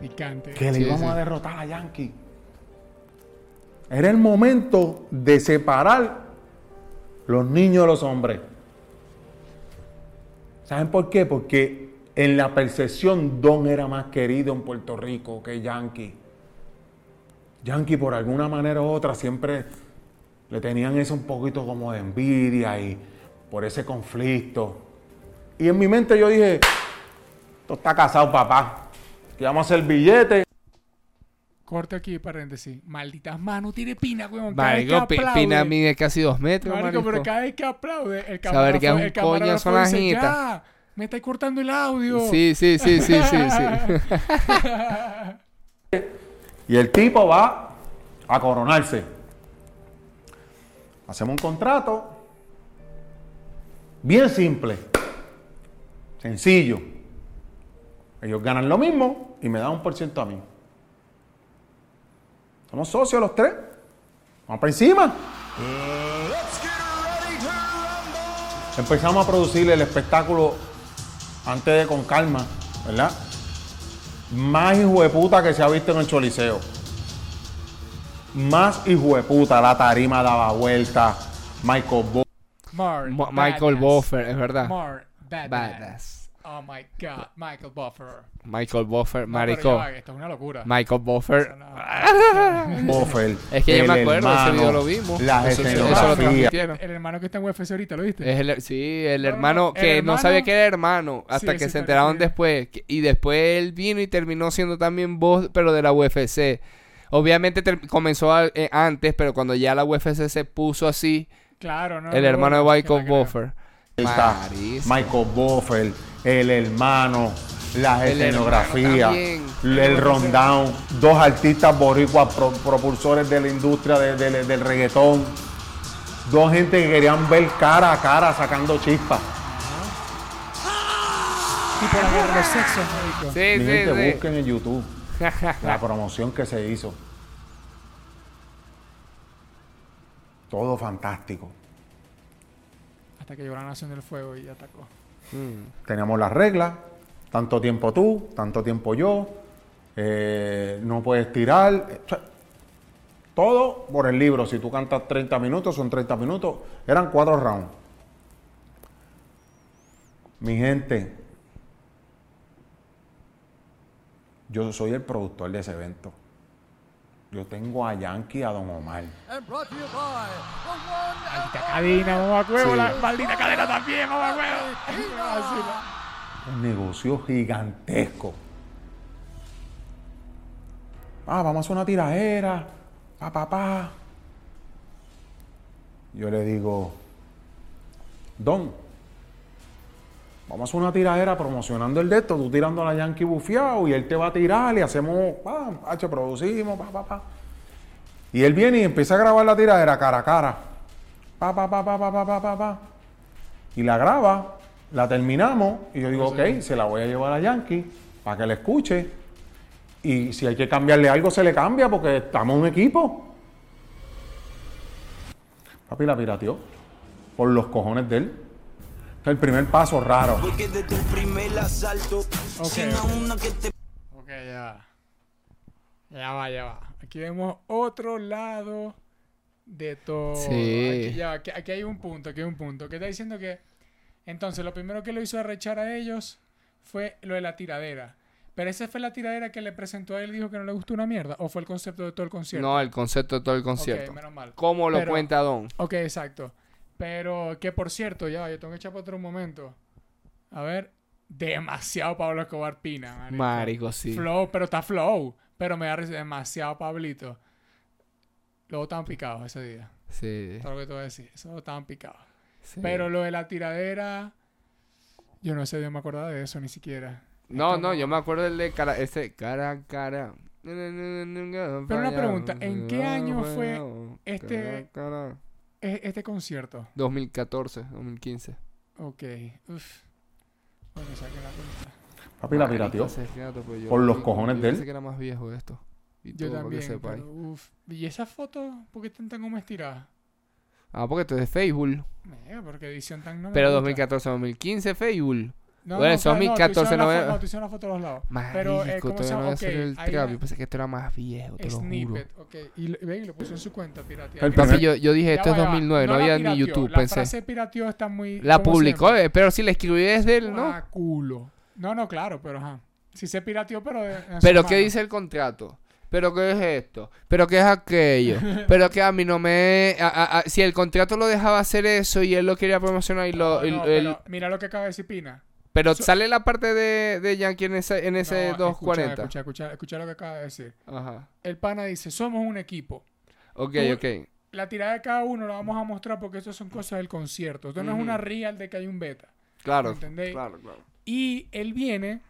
Picante. que le Sí, íbamos sí. a derrotar a Yankee. Era el momento de separar los niños de los hombres. ¿Saben por qué? Porque en la percepción Don era más querido en Puerto Rico que Yankee. Yankee por alguna manera u otra siempre le tenían eso un poquito como de envidia y por ese conflicto. Y en mi mente yo dije, esto está casado papá, que vamos a hacer billete. Corte aquí, paréntesis. Malditas manos, tiene Pina, weón. Cada vez que aplaude. Pina mide casi dos metros, Marico, pero marico. cada vez que aplaude, el Saber que es un el coño camarógrafo son las ya, me estáis cortando el audio. Sí, sí, sí, sí, sí, sí. Y el tipo va a coronarse. Hacemos un contrato bien simple, sencillo. Ellos ganan lo mismo y me dan un por ciento a mí. Somos socios los tres. Vamos para encima. Empezamos a producir el espectáculo antes de con calma, ¿verdad? Más hijo de puta que se ha visto en el Choliseo. Más hijo de puta, la tarima daba vuelta. Michael Bo Mar, Michael. Buffer, es verdad. Mar, badass. Badass. Oh my god, Michael Buffer. Michael Buffer, No, pero marico. ya esto es una locura. Michael Buffer. Boffer. Es que yo me acuerdo, ese hermano, video lo vimos. La Eso- eso lo transmitieron. El hermano que está en UFC ahorita, ¿lo viste? Es el, sí, el No, no, hermano no, que el no sabía que era hermano hasta Sí, que sí, se enteraron después. Y después él vino y terminó siendo también voz, pero de la UFC. Obviamente comenzó a- eh, antes, pero cuando ya la UFC se puso así, Claro, ¿no? el no, hermano de Michael. Buffer. Ahí está. Michael Buffer, el hermano, la el escenografía, el rundown, dos artistas boricuas propulsores de la industria del reggaetón, dos gente que querían ver cara a cara sacando chispas. Y por hablar de sexo. Sí, sí, gente, sí. busquen en YouTube la promoción que se hizo. Todo fantástico. Hasta que llegó la Nación del Fuego y atacó. Mm. Teníamos las reglas, tanto tiempo tú, tanto tiempo yo, eh, no puedes tirar. todo por el libro. Si tú cantas 30 minutos, son 30 minutos. Eran cuatro rounds. Mi gente, yo soy el productor de ese evento. Yo tengo a Yankee y a Don Omar. Maldita cadena, mamá huevo. La maldita cadena también, mamá huevo. Un negocio gigantesco. Ah, vamos a hacer una tiradera. Pa, pa, pa. Yo le digo, Don, vamos a una tiradera promocionando el de esto, tú tirando a la Yankee bufiado y él te va a tirar y hacemos, pam, H, producimos, pa, pa, pa. Y él viene y empieza a grabar la tiradera cara a cara. Pa, pa, pa, pa, pa, pa, pa, pa, pa. Y la graba, la terminamos y yo digo, ok, se la voy a llevar a Yankee para que la escuche. Y si hay que cambiarle algo, se le cambia porque estamos un equipo. Papi la pirateó por los cojones de él. El primer paso raro. Porque desde el primer asalto, Ok, sin a ok. una que te Ok, ya va. Ya va, ya va. Aquí vemos otro lado de todo. Sí. Aquí, ya va, aquí, aquí hay un punto, aquí hay un punto. Que está diciendo que. Entonces, lo primero que lo hizo arrechar a ellos fue lo de la tiradera. Pero esa fue la tiradera que le presentó a él y dijo que no le gustó una mierda. ¿O fue el concepto de todo el concierto? No, el concepto de todo el concierto. Ok, menos mal. ¿Cómo lo Pero- cuenta Don? Ok, exacto. Pero que por cierto, ya, yo tengo que echar para otro momento. A ver, demasiado Pablo Escobar Pina. Marico, Marico, sí. Flow, pero está flow. Pero me da demasiado Pablito. Luego estaban picados ese día. Sí. Todo lo que te voy a decir. Eso estaban picados. sí. Pero lo de la tiradera. Yo no sé, yo me acordaba de eso ni siquiera. No, no, yo me acuerdo del de cara, ese cara a cara. Pero una pregunta, ¿en qué año fue este- Este concierto. 2014, 2015. Ok. Uf. Bueno, saquen la cuenta. Papi la pirateó. pues, yo- Por los cojones yo de él. pensé que era más viejo esto. Y Yo todo, también. sepáis. pero, uf. ¿Y esa foto? ¿Por qué están tan como estiradas? Ah, porque esto es de Facebook. Mira, porque edición tan no Pero gusta. 2014, 2015, Facebook. No, Bueno, no, no, 2014 tú hicieron la no No, tú la foto de los lados. Marico, Pero, eh, ¿cómo se todavía no llama? había Ok, salido el trap. una- Yo pensé que esto era más viejo, te lo juro. Snippet, ok. Y, y lo puso en su cuenta, pirateada. El Papi, yo, yo dije, esto es ya va. 2009, no, la había ni YouTube, La pensé. frase pirateó está muy... La ¿cómo publicó, eh, pero si la escribí desde él, ¿no? Ah, culo. No, no, claro, pero ajá. Si se pirateó, pero... Pero ¿qué mano. dice el contrato? ¿Pero qué es esto? ¿Pero qué es aquello? Pero que a mí no me... a- a- a- si el contrato lo dejaba hacer eso y él lo quería promocionar y lo... No, no, mira lo que acaba de decir Pina. Pero sale la parte de, de Yankee en ese, en ese No, 240. Escucha, escucha, escucha lo que acaba de decir. Ajá. El pana dice, somos un equipo. Ok, Tú- ok. La tirada de cada uno la vamos a mostrar porque esto son cosas del concierto. Esto no es una real de que hay un beta. Claro. ¿Entendéis? Claro, claro. Y él viene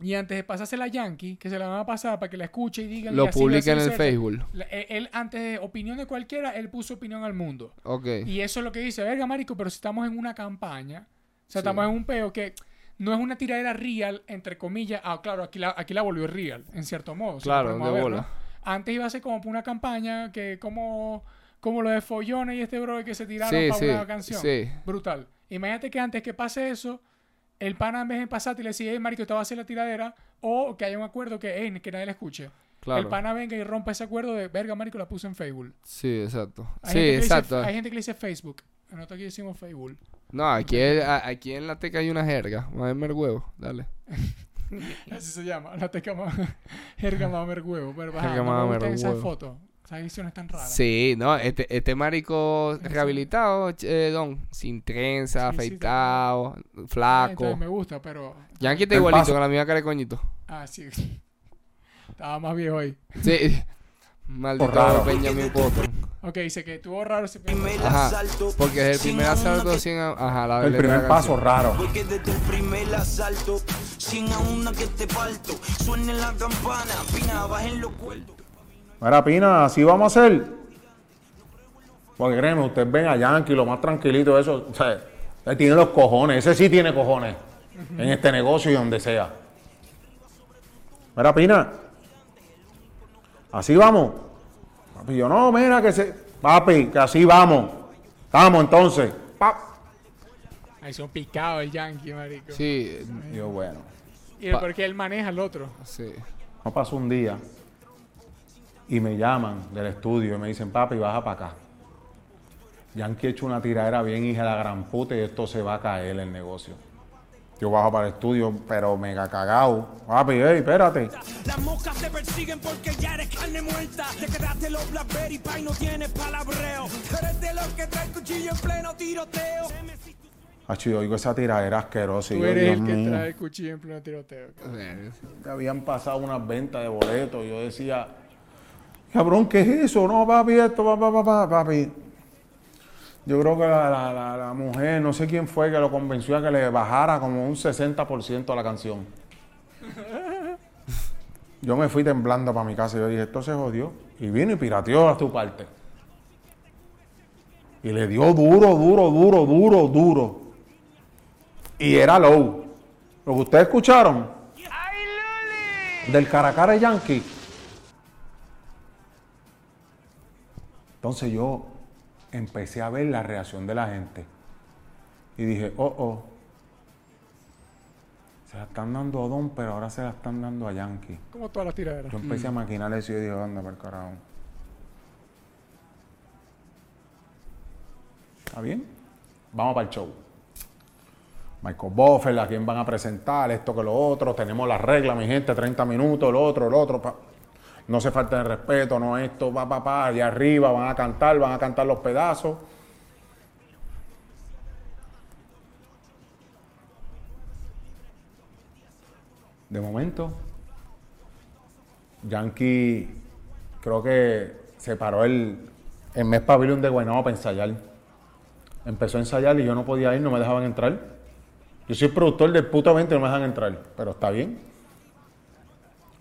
y antes de pasarse la Yankee, que se la van a pasar para que la escuche y digan... Lo publica en el Facebook. la- Él, antes de opinión de cualquiera, él puso opinión al mundo. Ok. Y eso es lo que dice, verga, marico, pero si estamos en una campaña, sea, Sí. estamos en un peo que no es una tiradera real, entre comillas. Ah, claro, aquí la, aquí la volvió real, en cierto modo. Claro, ponemos de ver, bola. ¿no? Antes iba a ser como una campaña que como, como lo de Follones y este bro que se tiraron Sí, para sí, una canción. sí. Brutal. Imagínate que antes que pase eso, el pana en vez de pasarte y le decía, hey, marico, te va a hacer la tiradera, o que haya un acuerdo que, hey, que nadie le escuche. Claro. El pana venga y rompa ese acuerdo de, verga, marico, la puse en Facebook. Sí, exacto. Hay Sí, dice- exacto. hay gente que le dice Facebook. Nosotros aquí decimos Facebook. No, aquí, es- a- aquí en la teca hay una jerga. Mámeme el huevo. Dale. Así se llama. La teca más... Jerga mamer huevo. Pero ajá, Jerga no me esas fotos. Esas ediciones tan raras. Sí, no, este, este marico rehabilitado, eh, don, sin trenza, Sí, sí, afeitado, Ah, flaco. Entonces me gusta, pero... Yankee está igualito, paso. con la misma cara de coñito. Ah, sí. Estaba más viejo ahí. Sí. Maldito raro. Benjamin Button. Ok, dice que estuvo raro ese primer Ajá, asalto. Porque es el primer asalto sin... a- Ajá, la El primer la paso raro. Porque desde el primer asalto, sin a una que te parto, suene la campana, pina, bajen los cuerdos. Mira, Pina, así vamos a hacer. Porque créeme, ustedes ven a Yankee, lo más tranquilito, eso. O sea, él tiene los cojones, ese sí tiene cojones. En este negocio y donde sea. Mira, Pina. Así vamos. Papi, yo no, mira que se. Papi, que así vamos. Vamos entonces. Pap. Ahí son picados el yankee, marico. Sí, Y yo, bueno. Y el porque él maneja al otro. sí. No pasó un día y me llaman del estudio y me dicen, papi, baja para acá. Yankee ha hecho una tiradera bien hija de la gran puta y esto se va a caer el negocio. Yo bajo para el estudio, pero mega cagado. Papi, ey, espérate. Las moscas te persiguen porque ya eres carne muerta. Te quedaste los Blackberry Pie, no tienes palabreo. Eres de los que trae cuchillo en pleno tiroteo. Hacho, yo oigo esa tiradera asquerosa Tú eres el que mío. trae el cuchillo en pleno tiroteo. que habían pasado unas ventas de boletos. Yo decía, cabrón, ¿qué es eso? No, papi, esto, papá, papá, papi. Yo creo que la, la- la- mujer, no sé quién fue que lo convenció a que le bajara como un 60% a la canción. Yo me fui temblando para mi casa y yo dije, esto se jodió. Y vino y pirateó a tu parte. Y le dio duro, duro, duro, duro, duro. Y era low. Lo que ustedes escucharon del Caracara Yankee. Entonces yo empecé a ver la reacción de la gente. Y dije, oh, oh. Se la están dando a Don, pero ahora se la están dando a Yankee. Como todas las tiraderas. Yo empecé a maquinar eso y dije, anda para el carajo. ¿Está bien? Vamos para el show. Michael Buffer, a quién van a presentar, esto que lo otro. Tenemos las reglas, mi gente, 30 minutos, lo otro, lo otro. pa. No se falta de respeto, no esto, va, pa, pa, allá arriba, van a cantar, van a cantar los pedazos. De momento, Yankee creo que se paró el, el mes pabellón de Guaynabo para ensayar. Empezó a ensayar y yo no podía ir, no me dejaban entrar. Yo soy productor del puto evento y no me dejan entrar, pero está bien.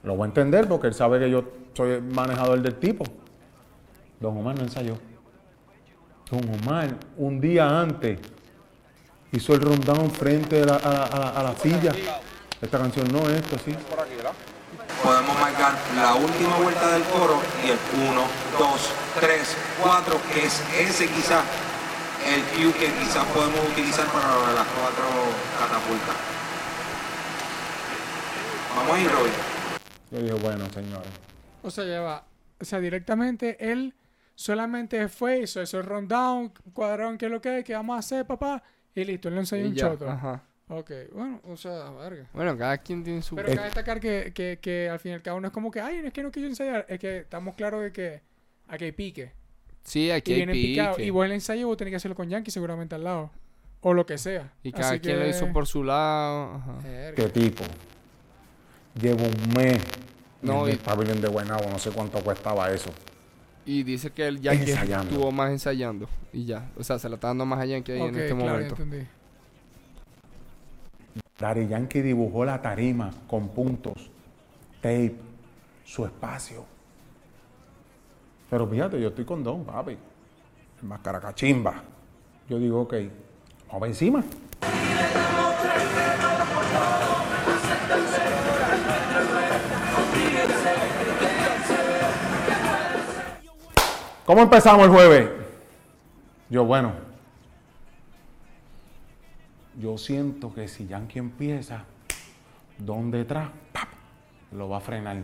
Lo voy a entender porque él sabe que yo soy el manejador del tipo. Don Omar no ensayó. Don Omar, un día antes, hizo el rundown frente a la, a la- a la- a la silla. Esta canción no, esto sí. Podemos marcar la última vuelta del coro y el 1, 2, 3, 4, que es ese quizás el cue que quizás podemos utilizar para las cuatro catapultas. Vamos a ir, Roy. Yo dije, bueno, señores. O sea, ya va. O sea, directamente él solamente fue, hizo eso, el rundown, cuadraron qué es lo que es, qué vamos a hacer, papá, y listo, él le enseñó Y un ya, choto. Ajá. Ok, bueno, o sea, verga. Bueno, cada quien tiene su... Pero cabe destacar que, que, que al fin y al cabo no es como que, ay, es que no quiso ensayar, es que estamos claros de que aquí hay pique. Sí, aquí y hay viene picado. pique. Y vos el ensayo vos tenés que hacerlo con Yankee seguramente al lado. O lo que sea. Y cada Así quien lo hizo por su lado. Ajá. ¿Qué tipo? Llevo un mes No, en y- el pabellón de Guaynabo, no sé cuánto costaba eso. Y dice que el Yankee Ensayando. estuvo más ensayando. Y ya. O sea, se la está dando más a Yankee ahí en este claro, ya momento. entendí. Daddy Yankee dibujó la tarima con puntos, tape, su espacio. Pero fíjate, yo estoy con Don, papi. El más caracachimba. Yo digo, ok, vamos encima. ¿Cómo empezamos el jueves? Yo, bueno, yo siento que si Yankee empieza, Don detrás, ¡pap! lo va a frenar.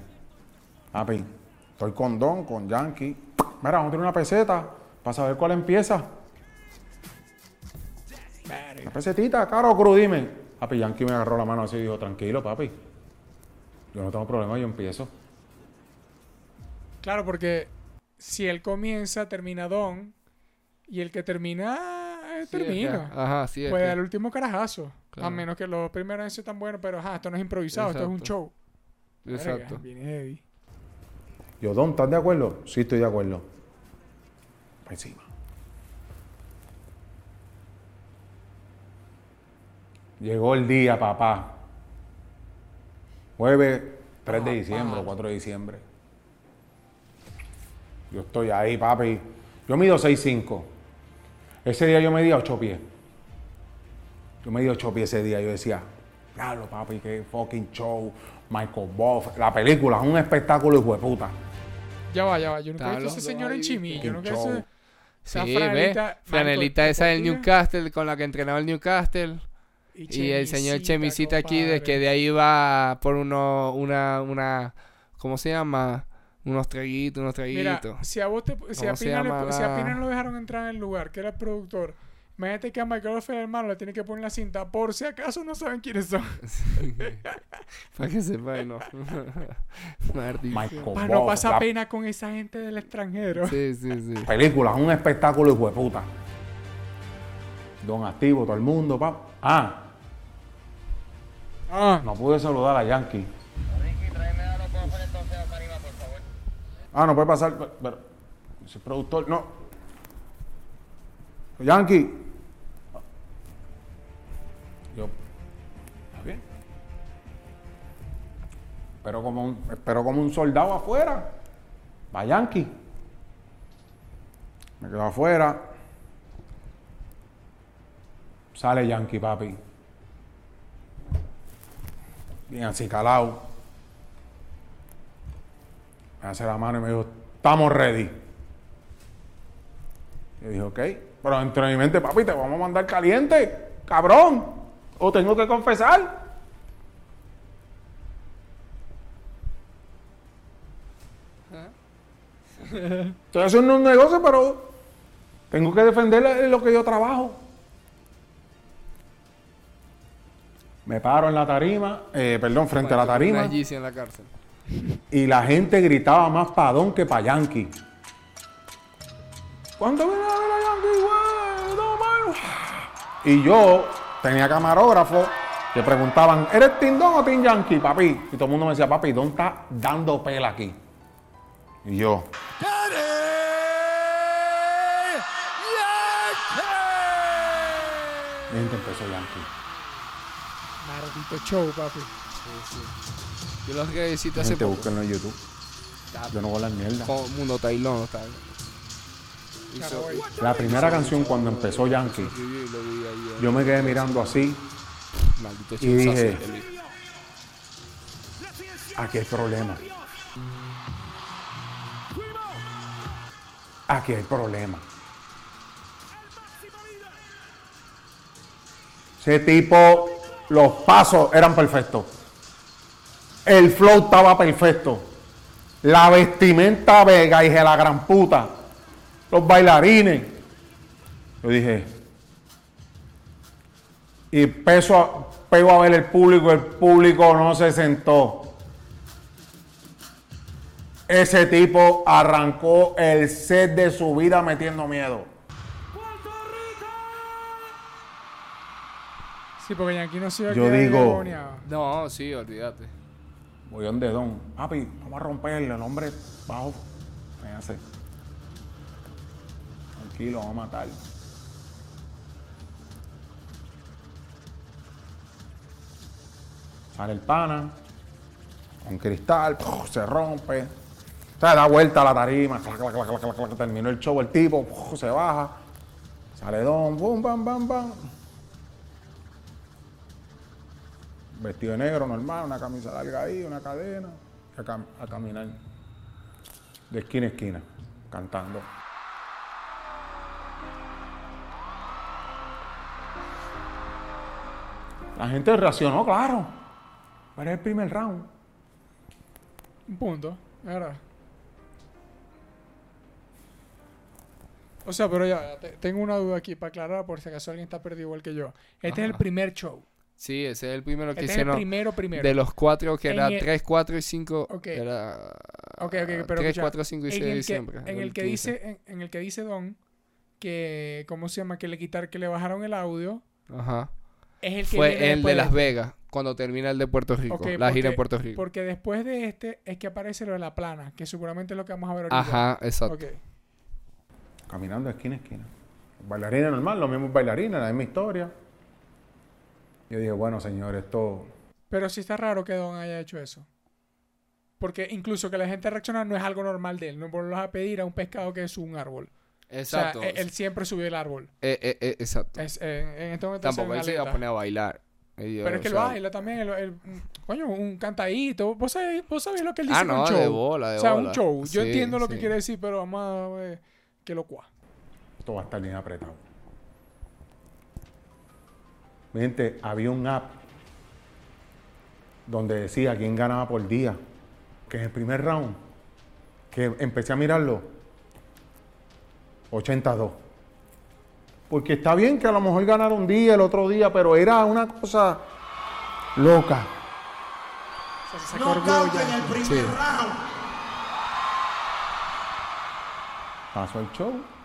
Papi, estoy con Don, con Yankee. Mira, vamos a tener una peseta para saber cuál empieza. Una pesetita, caro o cruz, dime. Papi, Yankee me agarró la mano así y dijo, tranquilo, papi. Yo no tengo problema, yo empiezo. Claro, porque si él comienza, termina Don. Y el que termina, eh, Sí, que- termina. Ajá, sí. es Pues que- el último carajazo. A menos que los primeros sido tan buenos, pero ajá, esto no es improvisado, esto es un Exacto. show. Verga, Exacto. viene heavy. Yo, Don, ¿estás de acuerdo? Sí, estoy de acuerdo. Encima. Llegó el día, papá. Jueves 3 de diciembre o 4 de diciembre. Yo estoy ahí, papi. Yo mido 6'5". Ese día yo medía 8 pies. Yo medí 8 pies ese día. Yo decía, diablo, papi, qué fucking show. Michael Buff. La película es un espectáculo, hijo de puta. Ya va, ya va. Yo nunca he visto a ese señor en ahí, Chimi. Yo nunca he show. visto... Esa Sí, franelita, ve. Franelita esa del. Newcastle, con la que entrenaba el Newcastle. Y el señor Chemisita aquí, de que de ahí va por uno, una, una, ¿cómo se llama? Unos traguitos, unos Mira, traguitos. si a vos te, si a ¿Cómo se Pina, le- si a Pina no lo dejaron entrar en el lugar, que era el productor, imagínate que a Michael Ofer, hermano, le tiene que poner la cinta por si acaso no saben quiénes son. Para que sepa, no. Para no pasar la pena con esa gente del extranjero. Sí, sí, sí. Película, un espectáculo hijo de puta. Don Activo, todo el mundo, pa. Ah, Ah, no pude saludar a Yankee. Ah, no puede pasar, pero, pero productor, no. Yankee. Yo, ¿está bien? Espero como un, espero como un soldado afuera. Va Yankee. Me quedo afuera. Sale Yankee, papi. Bien así calado. Me hace la mano y me dijo, estamos ready. Yo dije, ok. Pero dentro de mi mente, papi, te vamos a mandar caliente, cabrón. O tengo que confesar. Estoy haciendo un negocio, pero tengo que defender lo que yo trabajo. Me paro en la tarima, eh, perdón, frente a la tarima. En la cárcel. Y la gente gritaba más padón que pa' Yankee. ¿Cuánto viene a ver a Yankee, güey? No, mano. Y yo tenía camarógrafo que preguntaban, ¿eres Tim Don o Tim Yankee, papi? Y todo el mundo me decía, papi, Don está dando pela aquí. Y yo, y gente empezó Yankee. maldito show, papi. Yo los revisité hace poco. búsquenlo en YouTube. Yo no voy a la mierda. Mundo Tailón, está. La primera canción cuando empezó Yankee, eh. yo me quedé mirando así, Maldito Y dije, aquí hay problema. Aquí hay problema. Ese tipo, los pasos eran perfectos. El flow estaba perfecto. La vestimenta vega y de la gran puta. Los bailarines. Yo dije. Y peso a, pego a ver el público. El público no se sentó. Ese tipo arrancó el set de su vida metiendo miedo. Sí, porque Yankee no se iba a Yo quedar digo-. No, sí, olvídate. Voy donde Don. Papi, vamos a romperle. El hombre bajo. Me hace. Tranquilo, vamos a matar. Sale el pana. Con cristal. se rompe. O sea, da vuelta a la tarima. clac, terminó el show el tipo. se baja. Sale Don. Bum, bam, bam, bam. Vestido de negro, normal, una camisa larga ahí, una cadena, a, cam- a caminar de esquina a esquina, cantando. La gente reaccionó, claro. Pero es el primer round. Un punto, verdad. O sea, pero ya, te- tengo una duda aquí para aclarar por si acaso alguien está perdido igual que yo. Este es el primer show. Sí, ese es el primero que Este es el hicieron. primero, primero. De los cuatro, que En era el- 3, 4 y 5. Ok. Era. Ok, ok, pero 3, escucha, 4, 5 y 6 de diciembre. En el que 15. dice, en, en el que dice Don que, ¿cómo se llama? Que le quitar, que le bajaron el audio. Ajá. Es el que Fue el de Las este. Vegas, cuando termina el de Puerto Rico. Ok, la gira en Puerto Rico. Porque después de este es que aparece lo de la plana, que seguramente es lo que vamos a ver ahorita. Ajá, exacto. Ok. Caminando de esquina a esquina. Bailarines normal, los mismos bailarines, la misma historia. Yo dije, bueno, señor, esto... Pero sí está raro que Don haya hecho eso. Porque incluso que la gente reacciona no es algo normal de él. No volvemos a pedir a un pescado que es un árbol. Exacto. O sea, él, él siempre subió el árbol. Eh, eh, eh, exacto. Es, eh, en este momento Tampoco él se iba a poner a bailar. Yo, Pero es que o él baila también. coño, un cantadito. ¿Vos sabés, vos sabés lo que él dice Ah, no, show? de bola, de o sea, bola. un show. Yo Sí, entiendo lo que quiere decir, pero vamos a ver qué lo cuá. esto va a estar bien apretado. Mi gente, había un app donde decía quién ganaba por día. Que en el primer round, que empecé a mirarlo, 82. Porque está bien que a lo mejor ganara un día, el otro día, pero era una cosa loca. O sea, se sacó orgullo ya. Sí. Pasó el show.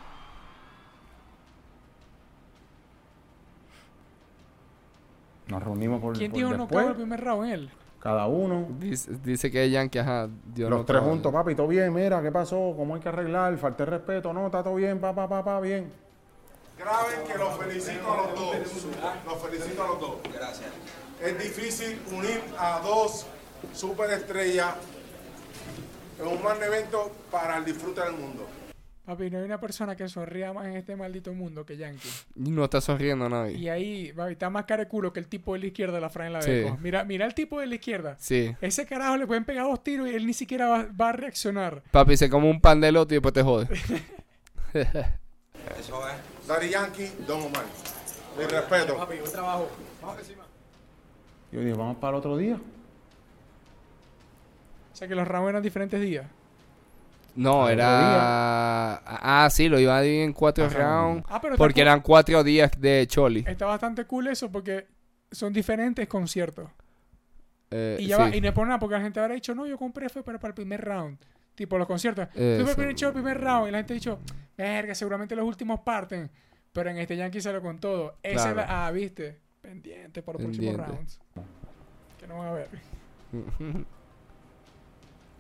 Nos reunimos por, ¿Quién por dijo no después, el primer round? Él. cada uno. Dice, dice que Yankee, ajá, dio Los no tres juntos, papi, todo bien, mira, ¿qué pasó? ¿Cómo hay que arreglar? Falté respeto, no, está todo bien, papá, papá, bien. Graben que los felicito a los dos. Los felicito a los dos. Gracias. Es difícil unir a dos superestrellas en un gran evento para el disfrute del mundo. Papi, no hay una persona que sonría más en este maldito mundo que Yankee. No está sonriendo nadie. Y ahí, papi, está más cara de culo que el tipo de la izquierda de la Fran la Sí. Mira, mira el tipo de la izquierda. Sí. Ese carajo le pueden pegar dos tiros y él ni siquiera va, va a reaccionar. Papi, se come un pan de lote y después te jode. Eso es. Daddy Yankee, Don Omar. Mi respeto. Papi, un trabajo. Yo dije, vamos para el otro día. O sea que los rounds eran diferentes días. No, Al era... Ah, sí, lo iba a dividir en cuatro rounds. Ah, pero Porque eran cuatro días de Choli. está bastante cool eso porque son diferentes conciertos. Eh, Y ya sí. va, y no es por nada, porque la gente habrá dicho, no, yo compré fue para, para el primer round. Tipo los conciertos. Fui para el Eso. primer el primer round. Y la gente ha dicho, verga, seguramente los últimos parten. Pero en este Yankee salió con todo. Esa es Claro. la- ah, viste. Pendiente por los próximos Pendiente. rounds. Que no van a ver.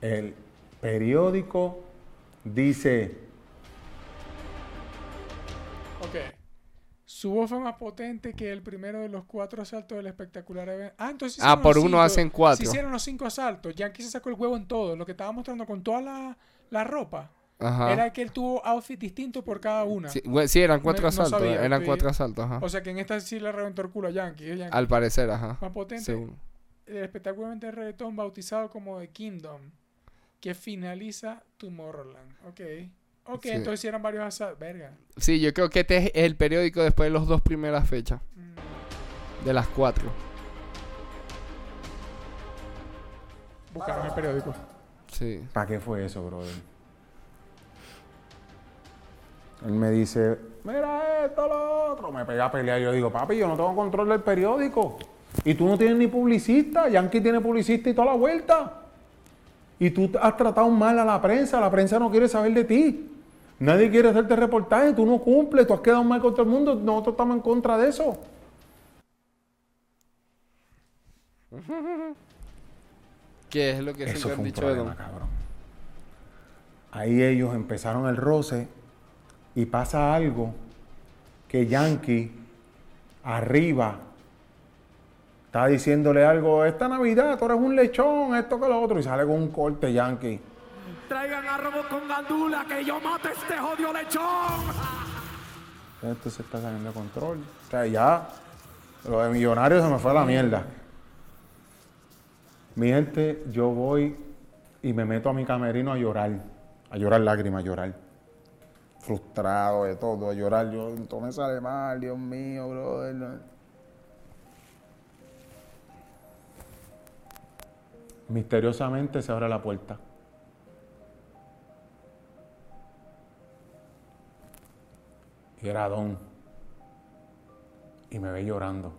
El periódico dice, Ok. Su voz fue más potente que el primero de los cuatro asaltos del espectacular evento. Ah, entonces. Ah, por uno cinco. hacen cuatro. Se hicieron los cinco asaltos. Yankee se sacó el huevo en todo. Lo que estaba mostrando con toda la, la ropa. Ajá. Era que él tuvo outfit distinto por cada una. Sí, eran cuatro No- no asaltos. sabía, eran cuatro asaltos, ajá. O sea que en esta sí le reventó el culo a Yankee. ¿eh? Yankee. Al parecer, ajá. Más potente. Según. El espectacularmente de reggaetón bautizado como The Kingdom. Que finaliza Tomorrowland. Ok. Ok, Sí. entonces eran varios asaltos. Verga. Sí, yo creo que este es el periódico después de las dos primeras fechas. Mm. De las cuatro. Buscaron el periódico. Sí. ¿para qué fue eso, brother? Él me dice, mira esto, lo otro. Me pega a pelear. Yo digo, papi, yo no tengo control del periódico. Y tú no tienes ni publicista. Yankee tiene publicista y toda la vuelta. Y tú has tratado mal a la prensa. La prensa no quiere saber de ti. Nadie quiere hacerte reportaje. Tú no cumples. Tú has quedado mal con todo el mundo. Nosotros estamos en contra de eso. ¿Qué es lo que Eso fue han un dicho de problema, cabrón. Ahí ellos empezaron el roce y pasa algo que Yankee arriba está diciéndole algo, esta Navidad tú eres un lechón, esto que lo otro, y sale con un corte Yankee. Traigan a Robo con gandula que yo mate a este jodido lechón. Esto se está saliendo de control. O sea, ya lo de millonarios se me fue a la mierda. Mi gente, yo voy y me meto a mi camerino a llorar. A llorar lágrimas, a llorar. Frustrado de todo, a llorar. Yo, todo me sale mal, Dios mío, brother. Misteriosamente se abre la puerta. Y era Don. Y me ve llorando.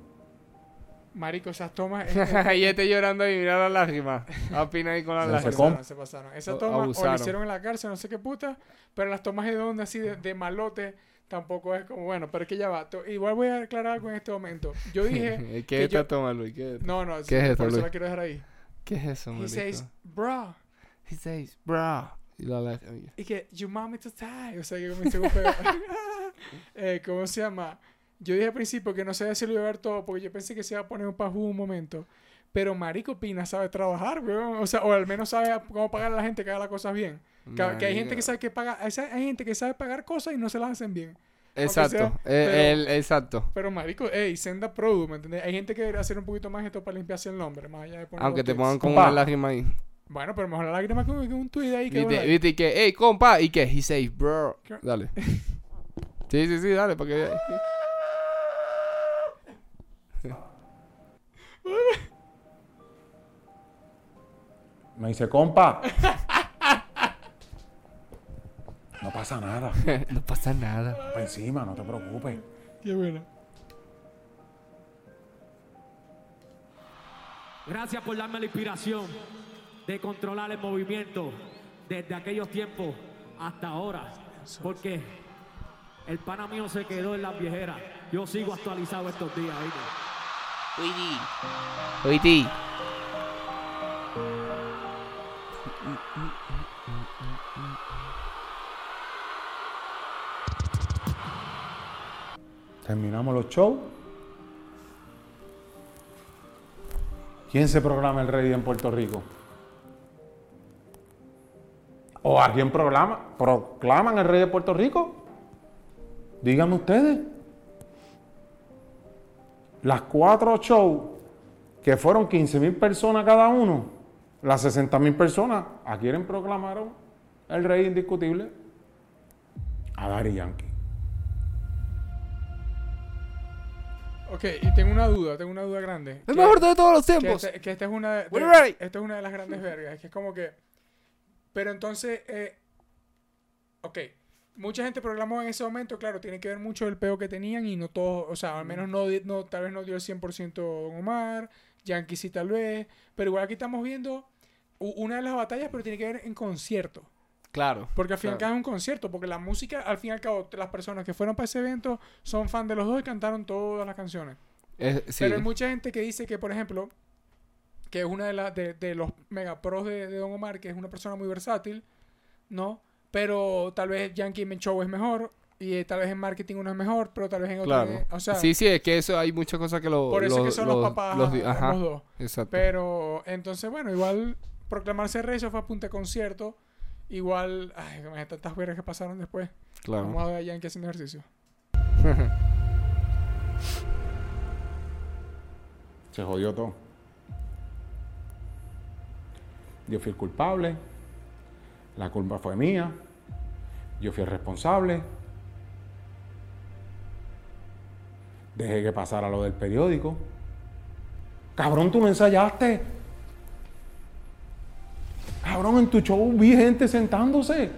Marico, esas tomas. y este llorando y mira las lágrimas. Opina ahí con las Se lágrimas. secó. pasaron, se pasaron. Esas tomas o lo hicieron en la cárcel, no sé qué puta. Pero las tomas de donde así de, de malote tampoco es como bueno. Pero es que ya va. Igual voy a aclarar algo en este momento. Yo dije. ¿Qué es yo- esta toma, Luis? ¿Qué, No, no, ¿Qué sí, es esto, por eso Luis? la quiero dejar ahí. ¿Qué es eso, He marico? says, bro. He says, bro. Y la lágrima. Y que, you want me to die. O sea, que comencé con pego. eh, ¿Cómo se llama? Yo dije al principio que no sabía si lo iba a ver todo porque yo pensé que se iba a poner un pajú un momento. Pero Marico Pina sabe trabajar, weón. O sea, o al menos sabe cómo pagar a la gente que haga las cosas bien. Que, que hay gente que sabe que paga, hay gente que sabe pagar cosas y no se las hacen bien. Exacto. sea, eh, pero- el- exacto. Pero Marico, ey, senda product, ¿me entiendes? Hay gente que debería hacer un poquito más esto para limpiarse el nombre, más allá de poner Aunque te pongan con una lágrima ahí. Bueno, pero mejor la lágrima que un, que un tweet ahí que Viste, bueno, viste y que, hey, compa. Y que, he says, bro. ¿Qué? Dale. Sí, sí, sí, dale, porque... Me dice, compa. No pasa nada. no pasa nada. Pa' encima, no te preocupes. Qué bueno. Gracias por darme la inspiración de controlar el movimiento desde aquellos tiempos hasta ahora. Porque el pana mío se quedó en las viejeras. Yo sigo actualizado estos días. ¿oíste? Oiti. Terminamos los shows. ¿Quién se programa el rey en Puerto Rico? ¿O a quién proclaman el rey de Puerto Rico? Díganme ustedes. Las cuatro shows que fueron 15 mil personas cada uno, las 60 mil personas, ¿a quién proclamaron el rey indiscutible? A Daddy Yankee. Ok, y tengo una duda, tengo una duda grande. El Que- mejor de todos los que, tiempos. este- que esta es una de, We're ready. esta es una de las grandes vergas, que es como que pero entonces eh, ok, mucha gente programó en ese momento, claro, tiene que ver mucho el peo que tenían y no todos, o sea, al menos no, di- no tal vez no dio el 100% Don Omar, Yankee sí tal vez, pero igual aquí estamos viendo una de las batallas, pero tiene que ver en concierto. Claro. Porque al fin y al cabo es un concierto, porque la música, al fin y al cabo, las personas que fueron para ese evento son fan de los dos y cantaron todas las canciones. Sí. Pero hay mucha gente que dice que, por ejemplo, que es una de, las de, de los mega pros de, de Don Omar, que es una persona muy versátil, ¿no? Pero tal vez Yankee show es mejor, y eh, tal vez en marketing uno es mejor, pero tal vez en otro... Claro. o sea, sí, sí, es que eso hay muchas cosas que lo. por eso es que son los, papás los los, dos. Exacto. Pero, entonces, bueno, igual proclamarse rey, eso fue a punta de concierto. Igual, ay, imagínate tantas vergas que pasaron después. claro. Vamos a ver a Yankee haciendo ejercicio. Se jodió todo. Yo fui el culpable. La culpa fue mía. Yo fui el responsable. Dejé que pasara lo del periódico. Cabrón, tú no ensayaste. Cabrón, en tu show vi gente sentándose.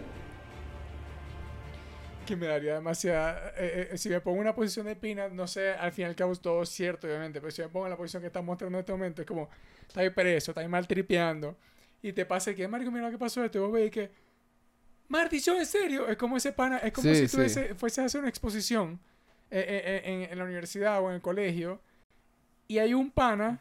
Que me daría demasiada. eh, eh, si me pongo en una posición de Pina, no sé, al fin y al cabo es todo cierto, obviamente. Pero si me pongo en la posición que estamos mostrando en este momento, es como, estás ahí preso, estás ahí mal tripeando. Y te pasa que, Marco, mira lo que pasó esto. Y vos veis que, Marty, yo en serio. Es como ese pana, es como Sí, si sí. tú ese- fueses a hacer una exposición eh, eh, eh, en, en la universidad o en el colegio. Y hay un pana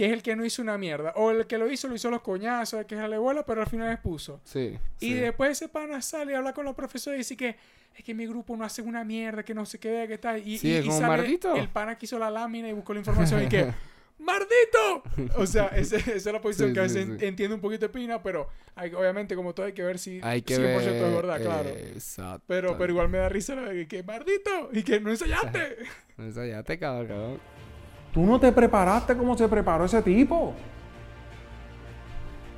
que es el que no hizo una mierda. O el que lo hizo, lo hizo los coñazos, el que le bola, pero al final expuso. Sí. Y sí. después ese pana sale y habla con los profesores y dice que es que mi grupo no hace una mierda, que no sé qué, que tal. Y, Sí, y- es y sale el pana que hizo la lámina y buscó la información y que ¡Mardito! O sea, esa es la posición Sí, que a veces entiende un poquito de pina, pero hay- obviamente como todo hay que ver si Hay que 100% ver. es verdad, claro. Exacto. Pero, pero igual me da risa la de que ¡Mardito! Y que no ensayaste. Eso ya te cago, cabrón. Tú no te preparaste como se preparó ese tipo.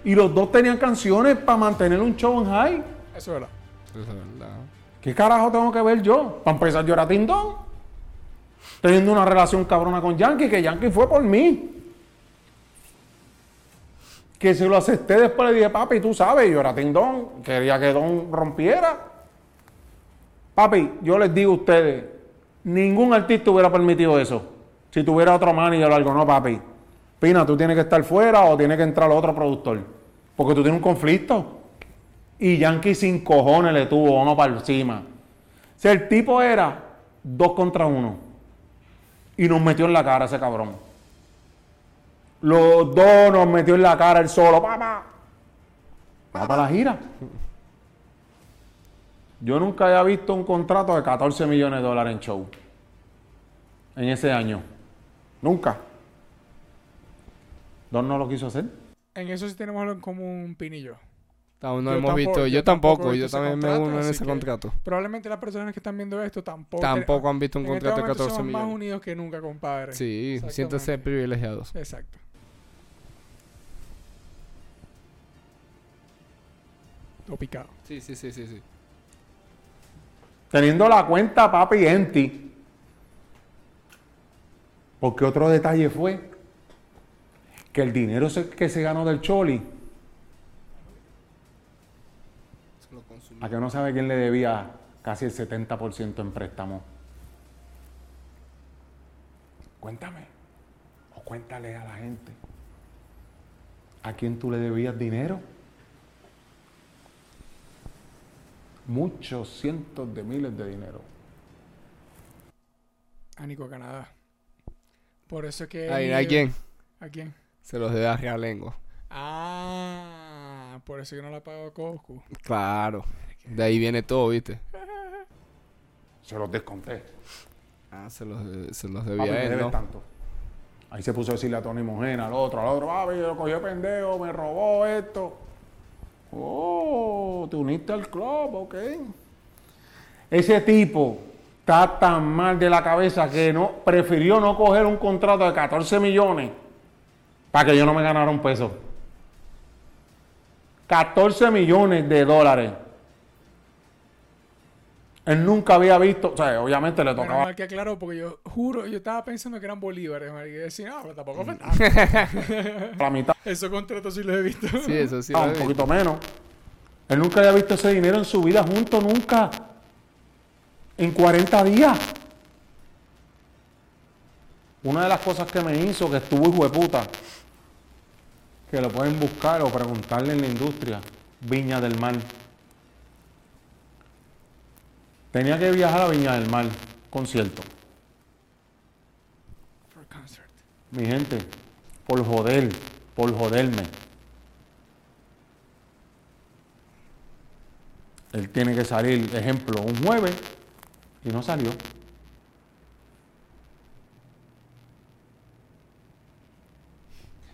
Y los dos tenían canciones para mantener un show en high. Eso es verdad. Eso es verdad. ¿Qué carajo tengo que ver yo? Para empezar, yo era Tindón. Teniendo una relación cabrona con Yankee, que Yankee fue por mí. Que se lo acepté después le dije, papi, tú sabes, yo era Tindón. Quería que Don rompiera. Papi, yo les digo a ustedes, ningún artista hubiera permitido eso. Si tuviera otro manager o algo, no, papi. Pina, tú tienes que estar fuera o tiene que entrar otro productor. Porque tú tienes un conflicto. Y Yankee sin cojones le tuvo uno para encima. O sea, el tipo era dos contra uno. Y nos metió en la cara ese cabrón. Los dos nos metió en la cara el solo. Papá. Va para la gira. Yo nunca había visto un contrato de 14 millones de dólares en show. En ese año. Nunca. Don no lo quiso hacer. En eso sí tenemos algo en común, Pin y yo. Aún no Yo hemos tampoco- visto. yo Yo tampoco Yo también me uno en ese contrato. Probablemente las personas que están viendo esto tampoco... Tampoco han visto un en este contrato de momento 14 somos más millones. unidos que nunca, compadre. Sí, siéntanse privilegiados. Exacto. Todo picado. Sí, sí, sí, sí, sí. Teniendo la cuenta papi empty. Porque otro detalle fue que el dinero que se ganó del Choli, a que no sabe quién le debía casi el 70% en préstamo. Cuéntame, o cuéntale a la gente, ¿a quién tú le debías dinero? Muchos cientos de miles de dinero. A Nico Canadá. Por eso es que. Ay, ¿A quién? ¿A quién? Se los debe a Realengo. Ah, por eso que no la pagó Coscu. Claro. De ahí viene todo, ¿viste? Se los desconté. Ah, se los, se los debía a él, tanto. Ahí se puso a decirle a Tony Mojena, al otro, al otro, papi, lo cogió pendejo, me robó esto. Oh, te uniste al club, ok. Ese tipo está tan mal de la cabeza que no prefirió no coger un contrato de 14 millones para que yo no me ganara un peso. 14 millones de dólares. Él nunca había visto, o sea, obviamente le tocaba mal que aclaró, porque yo juro, yo estaba pensando que eran bolívares. Y decía, no, pero tampoco fue la mitad. Esos contratos sí los he visto. Sí, eso sí. Ah, lo un he visto. poquito menos. Él nunca había visto ese dinero en su vida junto, nunca. En 40 días. Una de las cosas que me hizo que estuvo hijo de puta, que lo pueden buscar o preguntarle en la industria, Viña del Mar. Tenía que viajar a Viña del Mar, concierto. Mi gente, por joder, por joderme. Él tiene que salir, ejemplo, un jueves y no salió.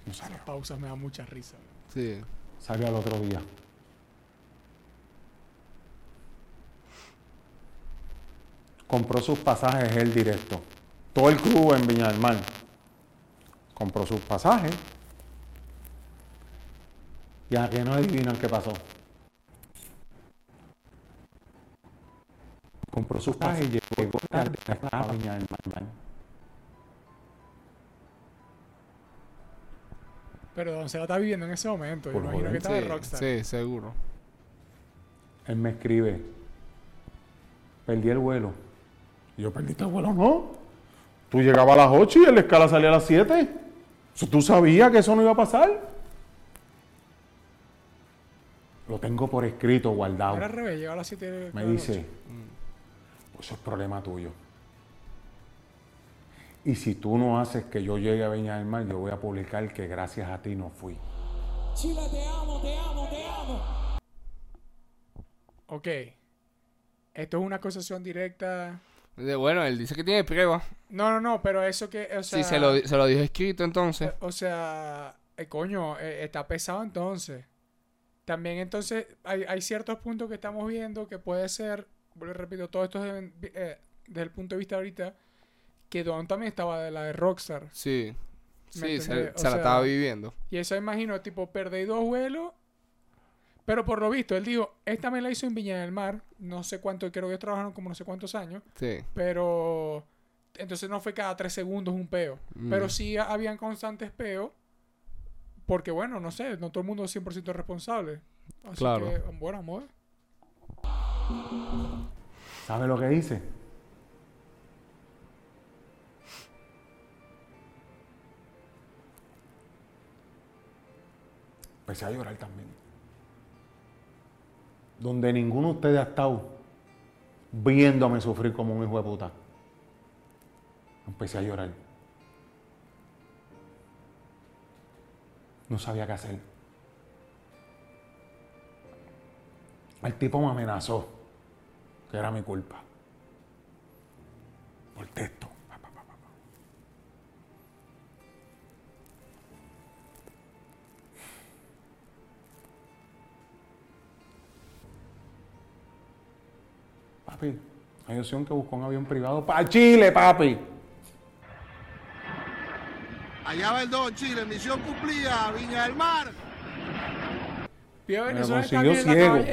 No salió. Las pausas me dan mucha risa. Sí. Salió al otro día. Compró sus pasajes él directo. Todo el club en Viña del Mar. Compró sus pasajes. Y a que no adivinan qué pasó. Compró sus pasajes y llegó tarde a Viña del Mar. Pero Don Seba está viviendo en ese momento. Yo imagino que está de Sí, rockstar. sí, seguro. Él me escribe, perdí el vuelo. Y yo, ¿perdiste el vuelo? No. Tú llegabas a las 8 y la escala salía a las 7. Eso, ¿Tú sabías que eso no iba a pasar? Lo tengo por escrito, guardado. Era al revés, llegaba a las 7 de Me la dice, noche. Eso es problema tuyo. Y si tú no haces que yo llegue a Viña del Mar, yo voy a publicar que gracias a ti no fui. Chile, te amo, te amo, te amo. Ok. Esto es una acusación directa. De- bueno, él dice que tiene pruebas. No, no, no, pero eso que. O sea, Sí, se lo, se lo dijo escrito entonces. O sea, eh, coño, eh, está pesado entonces. También entonces hay, hay ciertos puntos que estamos viendo que puede ser, vuelvo repito, todo esto es de- eh, desde el punto de vista ahorita, que Don también estaba de la de Rockstar. Sí. ¿Me Sí, se, la estaba viviendo. Y eso imagino, tipo, perdí dos vuelos. Pero por lo visto, él dijo, esta me la hizo en Viña del Mar. No sé cuánto, creo que ellos trabajaron como no sé cuántos años. Sí. Pero entonces no fue cada tres segundos un peo. Mm. Pero sí ha- habían constantes peos. Porque bueno, no sé, no todo el mundo es 100% responsable. Así Claro. que, bueno, amor. ¿Sabe lo que dice? Empecé a llorar también. Donde ninguno de ustedes ha estado viéndome sufrir como un hijo de puta. Empecé a llorar. No sabía qué hacer. El tipo me amenazó que era mi culpa. Por texto. Pa, pa, pa, pa, pa. Papi, hay opción que buscó un avión privado para Chile, papi. Allá va el Don Chile, misión cumplida, Viña del Mar. Pío Me consiguió ciego.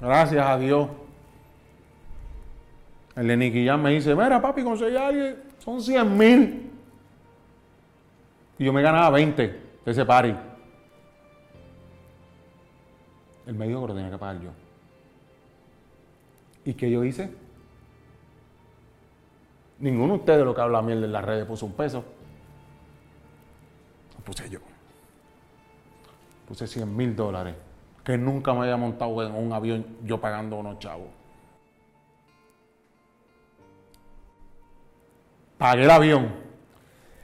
Gracias a Dios. El de Nicky Jam me dice, mira papi, conseguí a alguien, son 100 mil. Y yo me ganaba 20 de ese party. Él me dijo que lo tenía que pagar yo. ¿Y qué yo hice? Ninguno de ustedes lo que habla mierda en las redes puso un peso. Lo puse yo. Puse 100 mil dólares. Que nunca me había montado en un avión yo pagando unos chavos. Pagué el avión.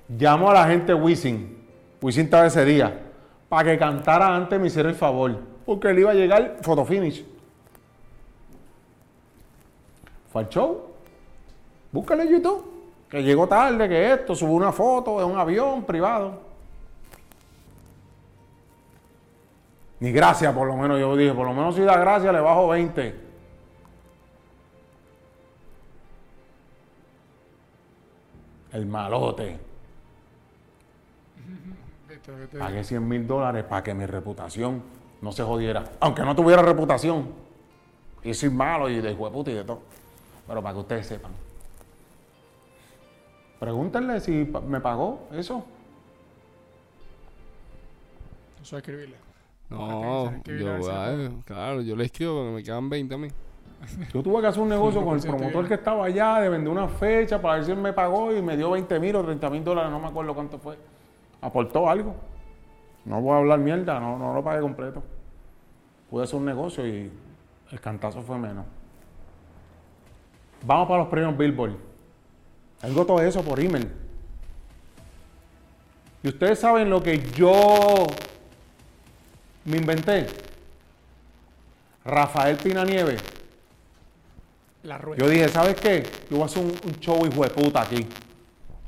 Llamo a la gente Wisin. Wisin día. Para que cantara antes me hiciera el favor. Porque él iba a llegar photo finish. Fue al show. Búscale en YouTube. Que llegó tarde, que esto, subió una foto de un avión privado. Ni gracias, por lo menos yo dije, por lo menos si da gracias le bajo 20. El malote. Pagué 100 mil dólares para que mi reputación no se jodiera. Aunque no tuviera reputación. Y soy malo y de hueputa y de todo. Pero para que ustedes sepan. Pregúntenle si me pagó eso. Eso escribirle. No, que yo, ay, claro, yo le escribo porque me quedan 20 a mí. Yo tuve que hacer un negocio con el 100% promotor que estaba allá de vender una fecha para ver si él me pagó y me dio 20 mil o 30 mil dólares, no me acuerdo cuánto fue. Aportó algo. No voy a hablar mierda, no, no lo pagué completo. Pude hacer un negocio y el cantazo fue menos. Vamos para los premios Billboard. Tengo todo eso por email. Y ustedes saben lo que yo me inventé. Rafael Pina Nieves. La rueda. Yo dije, ¿sabes qué? Yo voy a hacer un, un show hijo de puta aquí.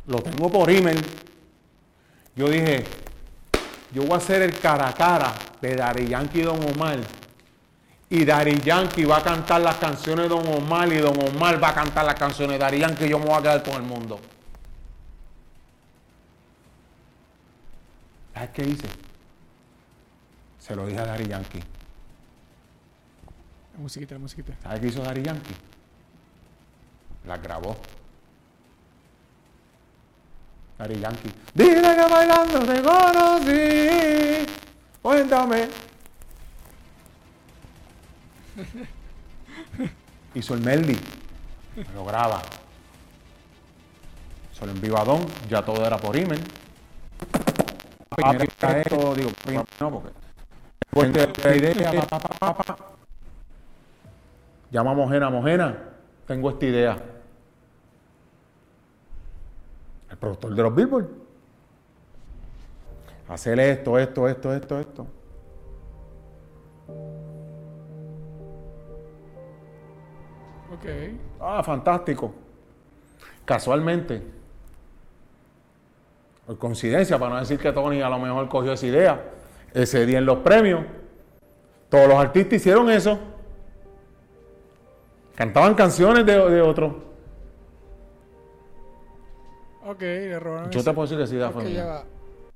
Lo tengo por email. Yo dije, yo voy a hacer el cara a cara de Dari Yankee y Don Omar. Y Dari Yankee va a cantar las canciones de Don Omar y Don Omar va a cantar las canciones de Dari Yankee y yo me voy a quedar con el mundo. ¿Sabes qué hice? Se lo dije a Dari Yankee. La musiquita, la musiquita. ¿Sabes qué hizo Dari Yankee? Las grabó. Dari Yankee. Dile que bailando te conocí. Cuéntame. Hizo el Meldy. Me lo graba. Se lo envió a Don. Ya todo era por email. Esto, digo, no, porque. La idea. Llama a Mojena, Mojena, tengo esta idea. El productor de los Billboard. Hacerle esto, esto, esto, esto, esto. Ok. Ah, fantástico. Casualmente, por coincidencia, para no decir que Tony a lo mejor cogió esa idea, ese día en los premios, todos los artistas hicieron eso. Cantaban canciones de, de otros. Ok, le robaron. Yo ese- te puedo decir que esa idea Ok, fue ya va.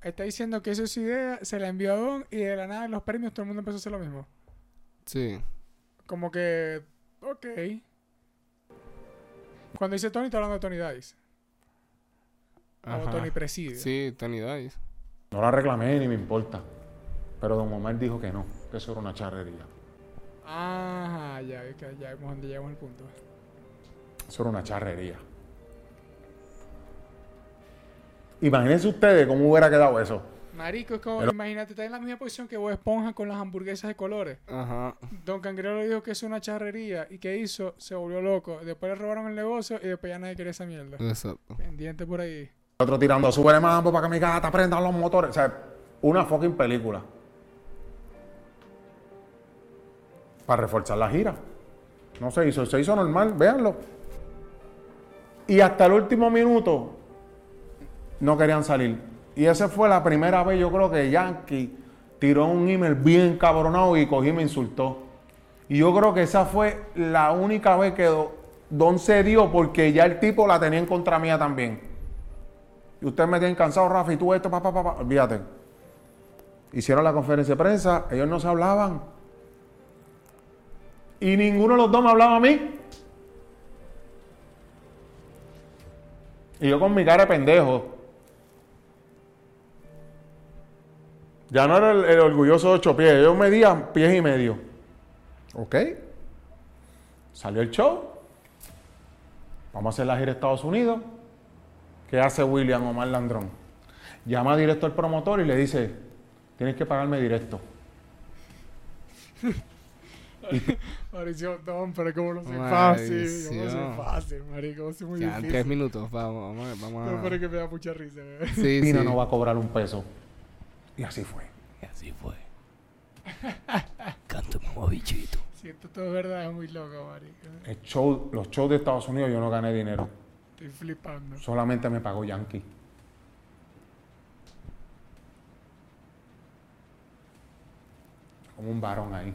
Está diciendo que eso es su idea, se la envió a Don y de la nada en los premios todo el mundo empezó a hacer lo mismo. Sí. Como que. Ok. Cuando dice Tony, está hablando de Tony Dice. O Ajá. Tony Preside. Sí, Tony Dice. No la reclamé ni me importa. Pero Don Omar dijo que no, que eso era una charrería. Ajá, ya, ya vemos donde llegamos al punto. Eso era una charrería. Imagínense ustedes cómo hubiera quedado eso. Marico, es como, Pero- imagínate, está en la misma posición que Bob Esponja con las hamburguesas de colores. Ajá. Don Cangrelo dijo que es una charrería y que hizo, se volvió loco. Después le robaron el negocio y después ya nadie quería esa mierda. Exacto. Pendiente por ahí. Otro tirando, súbele mambo para que mi gata prenda los motores. O sea, una fucking película. Para reforzar la gira. No se hizo, se hizo normal, véanlo. Y hasta el último minuto no querían salir. Y esa fue la primera vez, yo creo que Yankee tiró un email bien cabronado y cogí y me insultó. Y yo creo que esa fue la única vez que Do- Don se dio porque ya el tipo la tenía en contra mía también. Y ustedes me tienen cansado, Rafa, y tú esto, papá, papá, olvídate. Hicieron la conferencia de prensa, ellos no se hablaban. Y ninguno de los dos me hablaba a mí. Y yo con mi cara de pendejo. Ya no era el, el orgulloso de ocho pies, yo medía pies y medio. ¿Ok? Salió el show. Vamos a hacer la gira a Estados Unidos. ¿Qué hace William Omar Landrón? Llama directo al promotor y le dice, tienes que pagarme directo. Mauricio, no, pero como no soy fácil. Como no soy fácil, marico. Como soy muy Quedan difícil. tres minutos. Vamos, vamos, vamos No, a... pero es que me da mucha risa. bebé. Sí, Pino sí. no va a cobrar un peso. Y así fue. Y así fue. Canto mamá bichito. Si esto todo es verdad, es muy loco, marico. El show, los shows de Estados Unidos yo no gané dinero. Estoy flipando. Solamente me pagó Yankee. Como un varón ahí.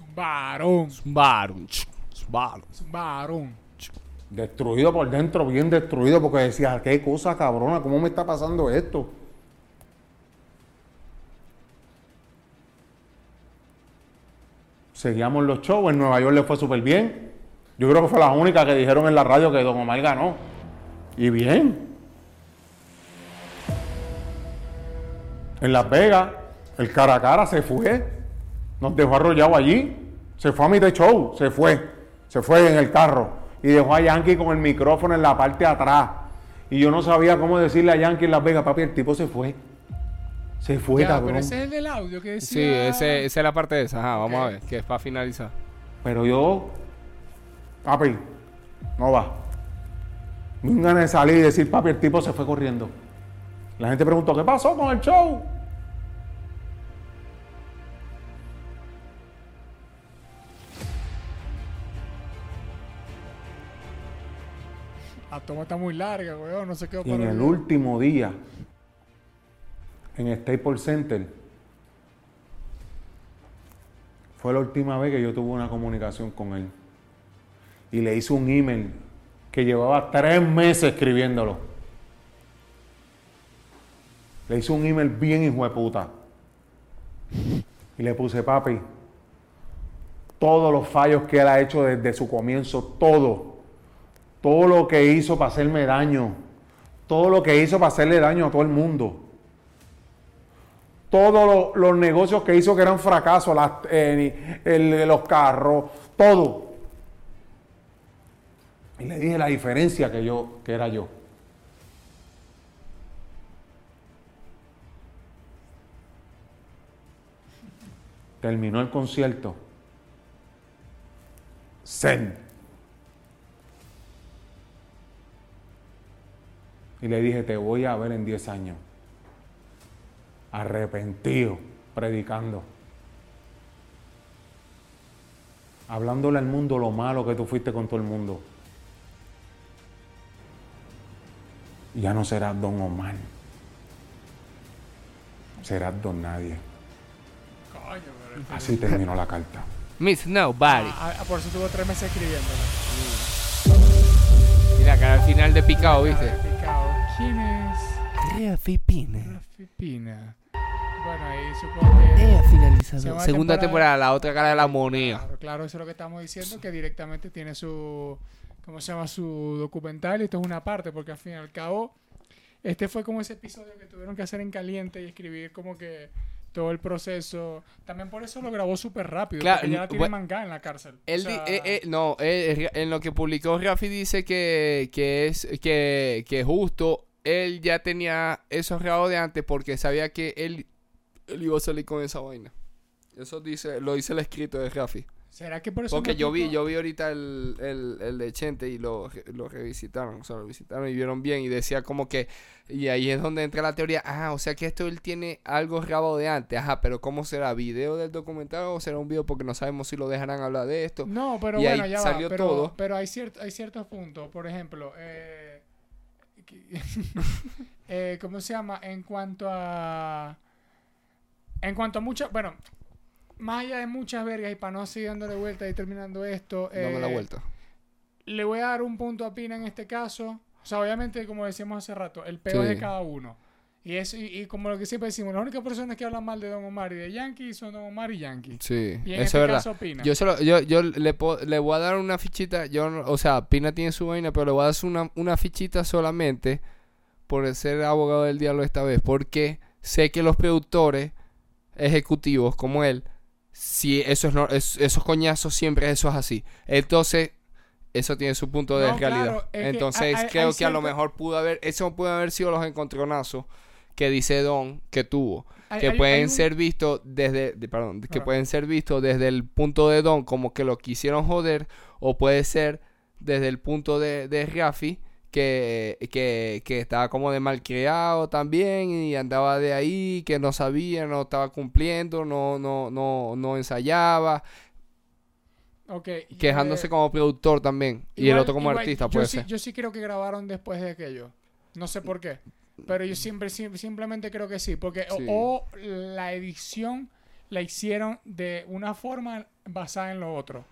Es un varón. Un varón. ch, Es un varón. Es un varón. Destruido por dentro, bien destruido, porque decía, qué cosa cabrona, ¿cómo me está pasando esto? Seguíamos los shows, en Nueva York le fue súper bien. Yo creo que fue la única que dijeron en la radio que Don Omar ganó. Y bien. En Las Vegas, el cara a cara se fue. Nos dejó arrollado allí. Se fue a mi de show, se fue. Se fue en el carro. Y dejó a Yankee con el micrófono en la parte de atrás. Y yo no sabía cómo decirle a Yankee en Las Vegas, papi, el tipo se fue. Se fue, Ya, cabrón. pero ese es el del audio que decía. Sí, ese, esa es la parte de esa. Ajá, vamos a ver. Que es para finalizar. Pero yo, papi, no va. Me ganas de salir y decir, papi, el tipo se fue corriendo. La gente preguntó, ¿qué pasó con el show? La toma está muy larga, weón. No sé qué Y en el último día, en Staples Center, fue la última vez que yo tuve una comunicación con él. Y le hice un email que llevaba tres meses escribiéndolo. Le hice un email bien hijo de puta. Y le puse, papi, todos los fallos que él ha hecho desde su comienzo, todo todo lo que hizo para hacerme daño, todo lo que hizo para hacerle daño a todo el mundo, todos lo- los negocios que hizo que eran fracasos, las el- los carros, todo. Y le dije la diferencia que yo, que era yo. Terminó el concierto. Zen. Y le dije, te voy a ver en 10 años. Arrepentido, predicando. Hablándole al mundo lo malo que tú fuiste con todo el mundo. Y ya no serás don Omar. Serás don nadie. Así terminó la carta. Miss Nobody. Ah, ah, por eso tuvo tres meses escribiéndolo. Mira, acá al final de picado, ¿viste? ¿Quién es? Rafi Pina. Rafi Pina. Bueno, ahí supongo que. Ella finalizado. Segunda Segunda temporada. temporada, la otra cara de la moneda. Claro, claro, eso es lo que estamos diciendo, que directamente tiene su, ¿cómo se llama? Su documental y esto es una parte, porque al fin y al cabo, este fue como ese episodio que tuvieron que hacer en caliente y escribir como que todo el proceso. También por eso lo grabó súper rápido, Claro, porque ya la tiene manga en la cárcel. Él sea, eh, eh, no, eh, en lo que publicó Rafi dice que, que es que, que justo él ya tenía eso grabado de antes porque sabía que él, él iba a salir con esa vaina. Eso dice, lo dice el escrito de Rafi. ¿Será que por eso Porque yo vi, yo vi ahorita el, el, el de Chente y lo, lo revisitaron, o sea, lo visitaron y vieron bien y decía como que, y ahí es donde entra la teoría, ah, o sea que esto él tiene algo grabado de antes, ajá, pero ¿cómo será? ¿Video del documental o será un video porque no sabemos si lo dejarán hablar de esto? No, pero Y bueno, ahí ya salió va. Pero, todo. pero hay, ciert- hay ciertos puntos. Por ejemplo, eh, eh, ¿cómo se llama? En cuanto a. En cuanto a muchas. Bueno, más allá de muchas vergas y para no seguir dándole vuelta y terminando esto. Dame la eh, vuelta. Le voy a dar un punto a Pina en este caso. O sea, obviamente, como decíamos hace rato, el peor es de Sí. cada uno. Y, eso, y, y como lo que siempre decimos, las únicas personas que hablan mal de Don Omar y de Yankee son Don Omar y Yankee. Sí, Y en eso este es verdad. caso, Pina. Yo, solo, yo, yo le, po- le voy a dar una fichita. Yo, no- o sea, Pina tiene su vaina, pero le voy a dar una, una fichita solamente por ser abogado del diablo esta vez. Porque sé que los productores ejecutivos como él, si eso es, no, es- esos coñazos siempre eso es así. Entonces, eso tiene su punto de No, realidad. claro, es que Entonces, hay- hay- creo que a lo mejor pudo haber, eso puede haber sido los encontronazos que dice Don que tuvo Hay- que hay- pueden hay un- ser vistos desde de- perdón, que pueden ser vistos desde el punto de Don como que lo quisieron joder o puede ser desde el punto de, de Rafi que, que, que estaba como de malcriado también y andaba de ahí que no sabía no estaba cumpliendo no no no no ensayaba Ok, quejándose eh, como productor también y el otro como igual, artista yo puede sí, ser Yo sí creo que grabaron después de aquello. No sé por qué. Pero yo siempre, sim- simplemente creo que sí. Porque o- o, la edición la hicieron de una forma basada en lo otro.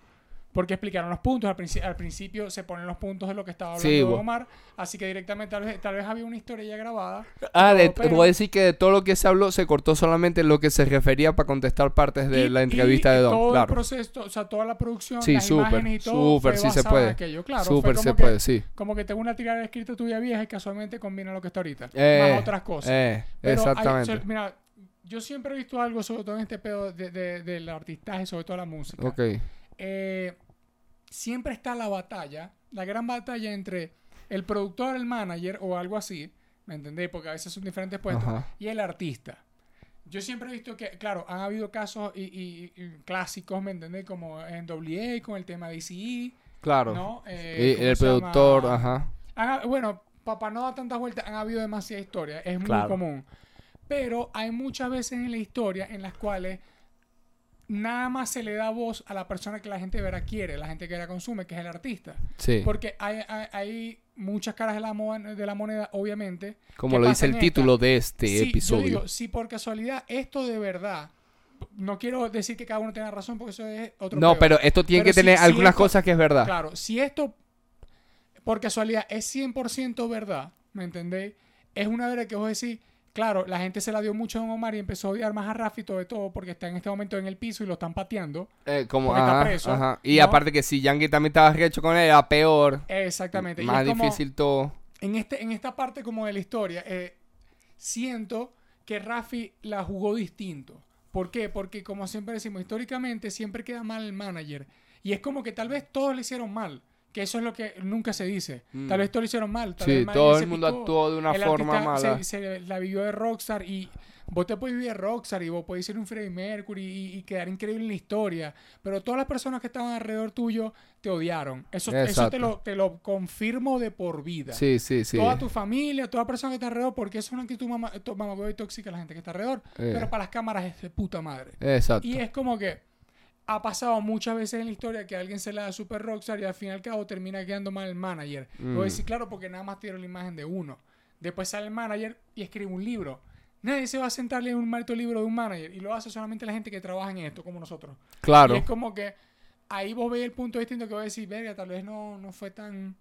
Porque explicaron los puntos. Al, princi- al principio se ponen los puntos de lo que estaba hablando Sí, Omar. Así que directamente tal vez, tal vez había una historia ya grabada. ah de, pero- voy a decir que de todo lo que se habló se cortó solamente lo que se refería para contestar partes de Y- la entrevista y de Don Todo claro el proceso, o sea, toda la producción, Sí, las súper, imágenes y todo. súper, sí se puede. aquello. Claro, Súper se que- puede, sí. Como que tengo una tirada escrita tuya vieja y casualmente combina lo que está ahorita. Eh, más otras cosas. eh, Pero hay- exactamente. so- mira, yo siempre he visto algo, sobre todo en este pedo de, de- del artistaje, sobre todo la música. ok. Eh, siempre está la batalla, la gran batalla entre el productor, el manager o algo así, ¿me entendéis? Porque a veces son diferentes puestos, Ajá. y el artista. Yo siempre he visto que, claro, han habido casos y, y- y clásicos, ¿me entendéis? Como en WA con el tema de DCE, Claro. ¿no? Eh, Y ¿cómo el productor, ajá. Han bueno, para no dar tantas vueltas, han habido demasiadas historias. Es muy Claro. común. Pero hay muchas veces en la historia en las cuales nada más se le da voz a la persona que la gente verá quiere, la gente que la consume, que es el artista. Sí. Porque hay, hay, hay muchas caras de la, mo- de la moneda, obviamente. Como lo dice el esta. título de este Sí, yo episodio. digo, si por casualidad esto de verdad, no quiero decir que cada uno tenga razón porque eso es otro no, pero esto tiene Pero que si- tener si algunas esto- cosas que es verdad. Claro, si esto por casualidad es 100% verdad, ¿me entendéis? Es una verdad que vos decís, claro, la gente se la dio mucho a Don Omar y empezó a odiar más a Rafi todo de todo porque está en este momento en el piso y lo están pateando. Eh, como, Porque está ajá, preso, ajá. Y ¿no? aparte que si Yankee también estaba recho con él, era peor. Exactamente. Y Más como- difícil todo. en, este, en esta parte como de la historia, eh, siento que Rafi la jugó distinto. ¿Por qué? Porque como siempre decimos, históricamente siempre queda mal el manager. Y es como que tal vez todos le hicieron mal. Que eso es lo que nunca se dice. Tal vez todos le hicieron mal. Tal Mm. Sí, vez todo el mundo picó, actuó de una el forma mala. Se, se la vivió de Rockstar y vos te puedes vivir de Rockstar y vos podés ser un Freddie Mercury y, y quedar increíble en la historia. Pero todas las personas que estaban alrededor tuyo te odiaron. Eso, eso te, lo, te lo confirmo de por vida Sí, sí, sí. toda tu familia, toda persona que está alrededor, porque eso es una actitud mamá, y tóxica la gente que está alrededor. Eh. Pero para las cámaras es de puta madre. Exacto. Y es como que ha pasado muchas veces en la historia que alguien se la da super rockstar y al fin y al cabo termina quedando mal el manager. Mm. Voy a decir, claro, porque nada más tiene la imagen de uno. Después sale el manager y escribe un libro. Nadie se va a sentar a leer un maldito libro de un manager y lo hace solamente la gente que trabaja en esto, como nosotros. Claro. Y es como que ahí vos veis el punto distinto que voy a decir, verga, tal vez no, no fue tan,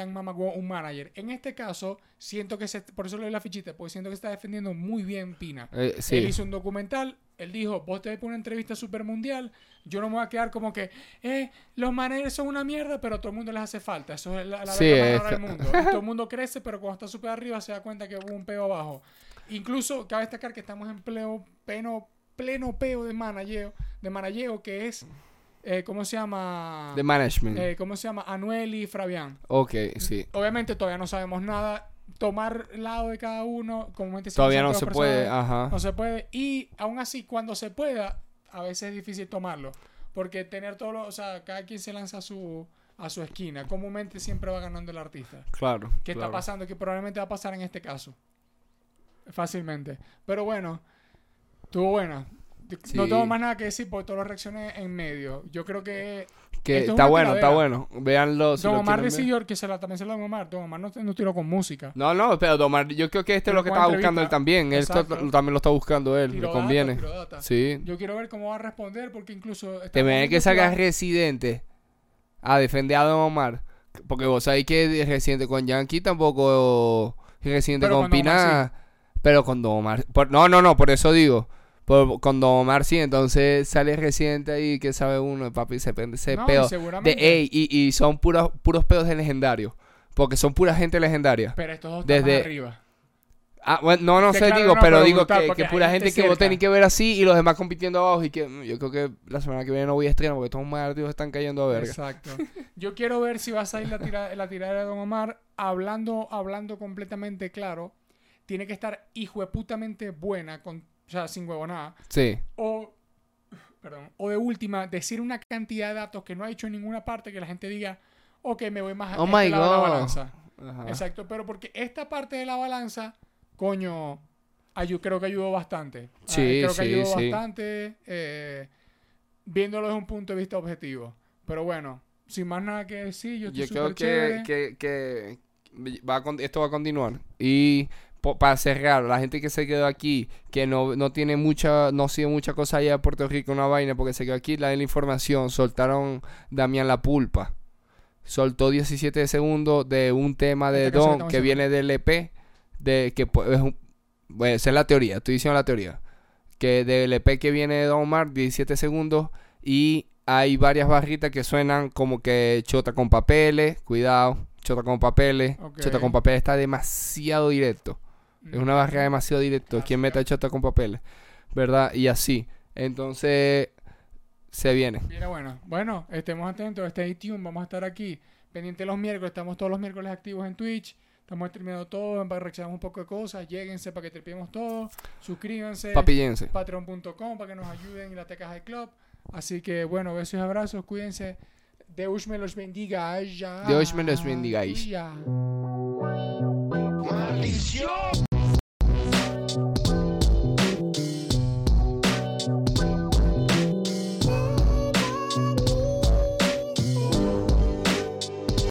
tan un manager. En este caso, siento que se, por eso le doy la fichita, porque siento que está defendiendo muy bien Pina. Eh, sí. Él hizo un documental, él dijo, vos te ves por una entrevista super mundial, yo no me voy a quedar como que, eh, los managers son una mierda, pero a todo el mundo les hace falta. Eso es la, la Sí, es del mundo. Y todo el mundo crece, pero cuando está súper arriba se da cuenta que hubo un peo abajo. Incluso cabe destacar que estamos en pleno, pleno, pleno peo de manageo, de manageo que es, eh, ¿cómo se llama? De management. Eh, ¿Cómo se llama? Anuel y Fabián. ok, sí. Obviamente todavía no sabemos nada. Tomar lado de cada uno, comúnmente Todavía no se puede, ajá. No se puede. Y aún así, cuando se pueda, a veces es difícil tomarlo. Porque tener todo lo, o sea, cada quien se lanza a su, a su esquina. Comúnmente siempre va ganando el artista. Claro. ¿Qué claro. está pasando? Que probablemente va a pasar en este caso. Fácilmente. Pero bueno, estuvo buena. Sí. No tengo más nada que decir porque todas las reacciones en medio. Yo creo que. Es está bueno, está bueno. Véanlo. si Don Omar decidió que se la, también se la Don Omar. Don Omar no, no tiró con música. No, no, pero Don Omar, yo creo que este es lo que estaba buscando él también. Exacto. to- también lo está buscando él. Le conviene. data. Sí. Yo quiero ver cómo va a responder porque incluso. Te viene que viendo salga va- Residente a defender a Don Omar. Porque vos sabéis que Residente con Yankee tampoco. Residente Pero con Pina. Pero con Don Omar. por- no, no, no, por eso digo. Por- con Don Omar sí, entonces sale Residente ahí, que sabe uno, papi, se prende ese No, peo. De, ey, y, y son puros, puros pedos de legendarios. Porque son pura gente legendaria. Pero estos dos están Desde- más arriba. Ah, bueno, no, no sé, claro, digo, no, pero digo que, que pura gente que vos tenés que ver así y los demás compitiendo abajo. Y que mm, yo creo que la semana que viene no voy a estrenar porque todos los martes están cayendo a verga. Exacto. Yo quiero ver si va a salir la, tira- la tiradera de Don Omar hablando, hablando completamente claro. Tiene que estar hijo de putamente buena, con, o sea, sin huevonada. Sí. O, perdón, o de última, decir una cantidad de datos que no ha dicho en ninguna parte que la gente diga, ok, me voy más a Oh este my lado de la balanza. Ajá. Exacto, pero porque esta parte de la balanza, coño, ayu- creo que ayudó bastante. Sí, creo que sí, ayudó sí. bastante eh, viéndolo desde un punto de vista objetivo. Pero bueno, sin más nada que decir, yo estoy Yo creo que, que, que va a esto va a continuar. Y para cerrar, la gente que se quedó aquí, que no, no tiene mucha, no sigue mucha cosa allá de Puerto Rico, una vaina, porque se quedó aquí, la de la información, soltaron Damián La Pulpa. Soltó 17 segundos de un tema de que Don que viene del EP, de que pues, es un, bueno, esa es la teoría, estoy diciendo la teoría. Que del EP que viene de Don Omar, 17 segundos, y hay varias barritas que suenan como que chota con papeles, cuidado, chota con papeles, chota con papeles está demasiado directo. Es una barrera demasiado directo. ¿Quién mete chota con papeles? ¿Verdad? Y así. Entonces, se viene. Viene bueno. Bueno, estemos atentos, stay tuned, vamos a estar aquí. Pendiente los miércoles, estamos todos los miércoles activos en Twitch. Estamos streameando todo, para reaccionar un poco de cosas. Lléguense para que tripiemos todo. Suscríbanse. Papillense. Patreon.com para que nos ayuden en la Tecas del Club. Así que bueno, besos y abrazos, cuídense. Deus me los bendiga. Ya. Deus me los bendiga. Ya. ¡Maldición!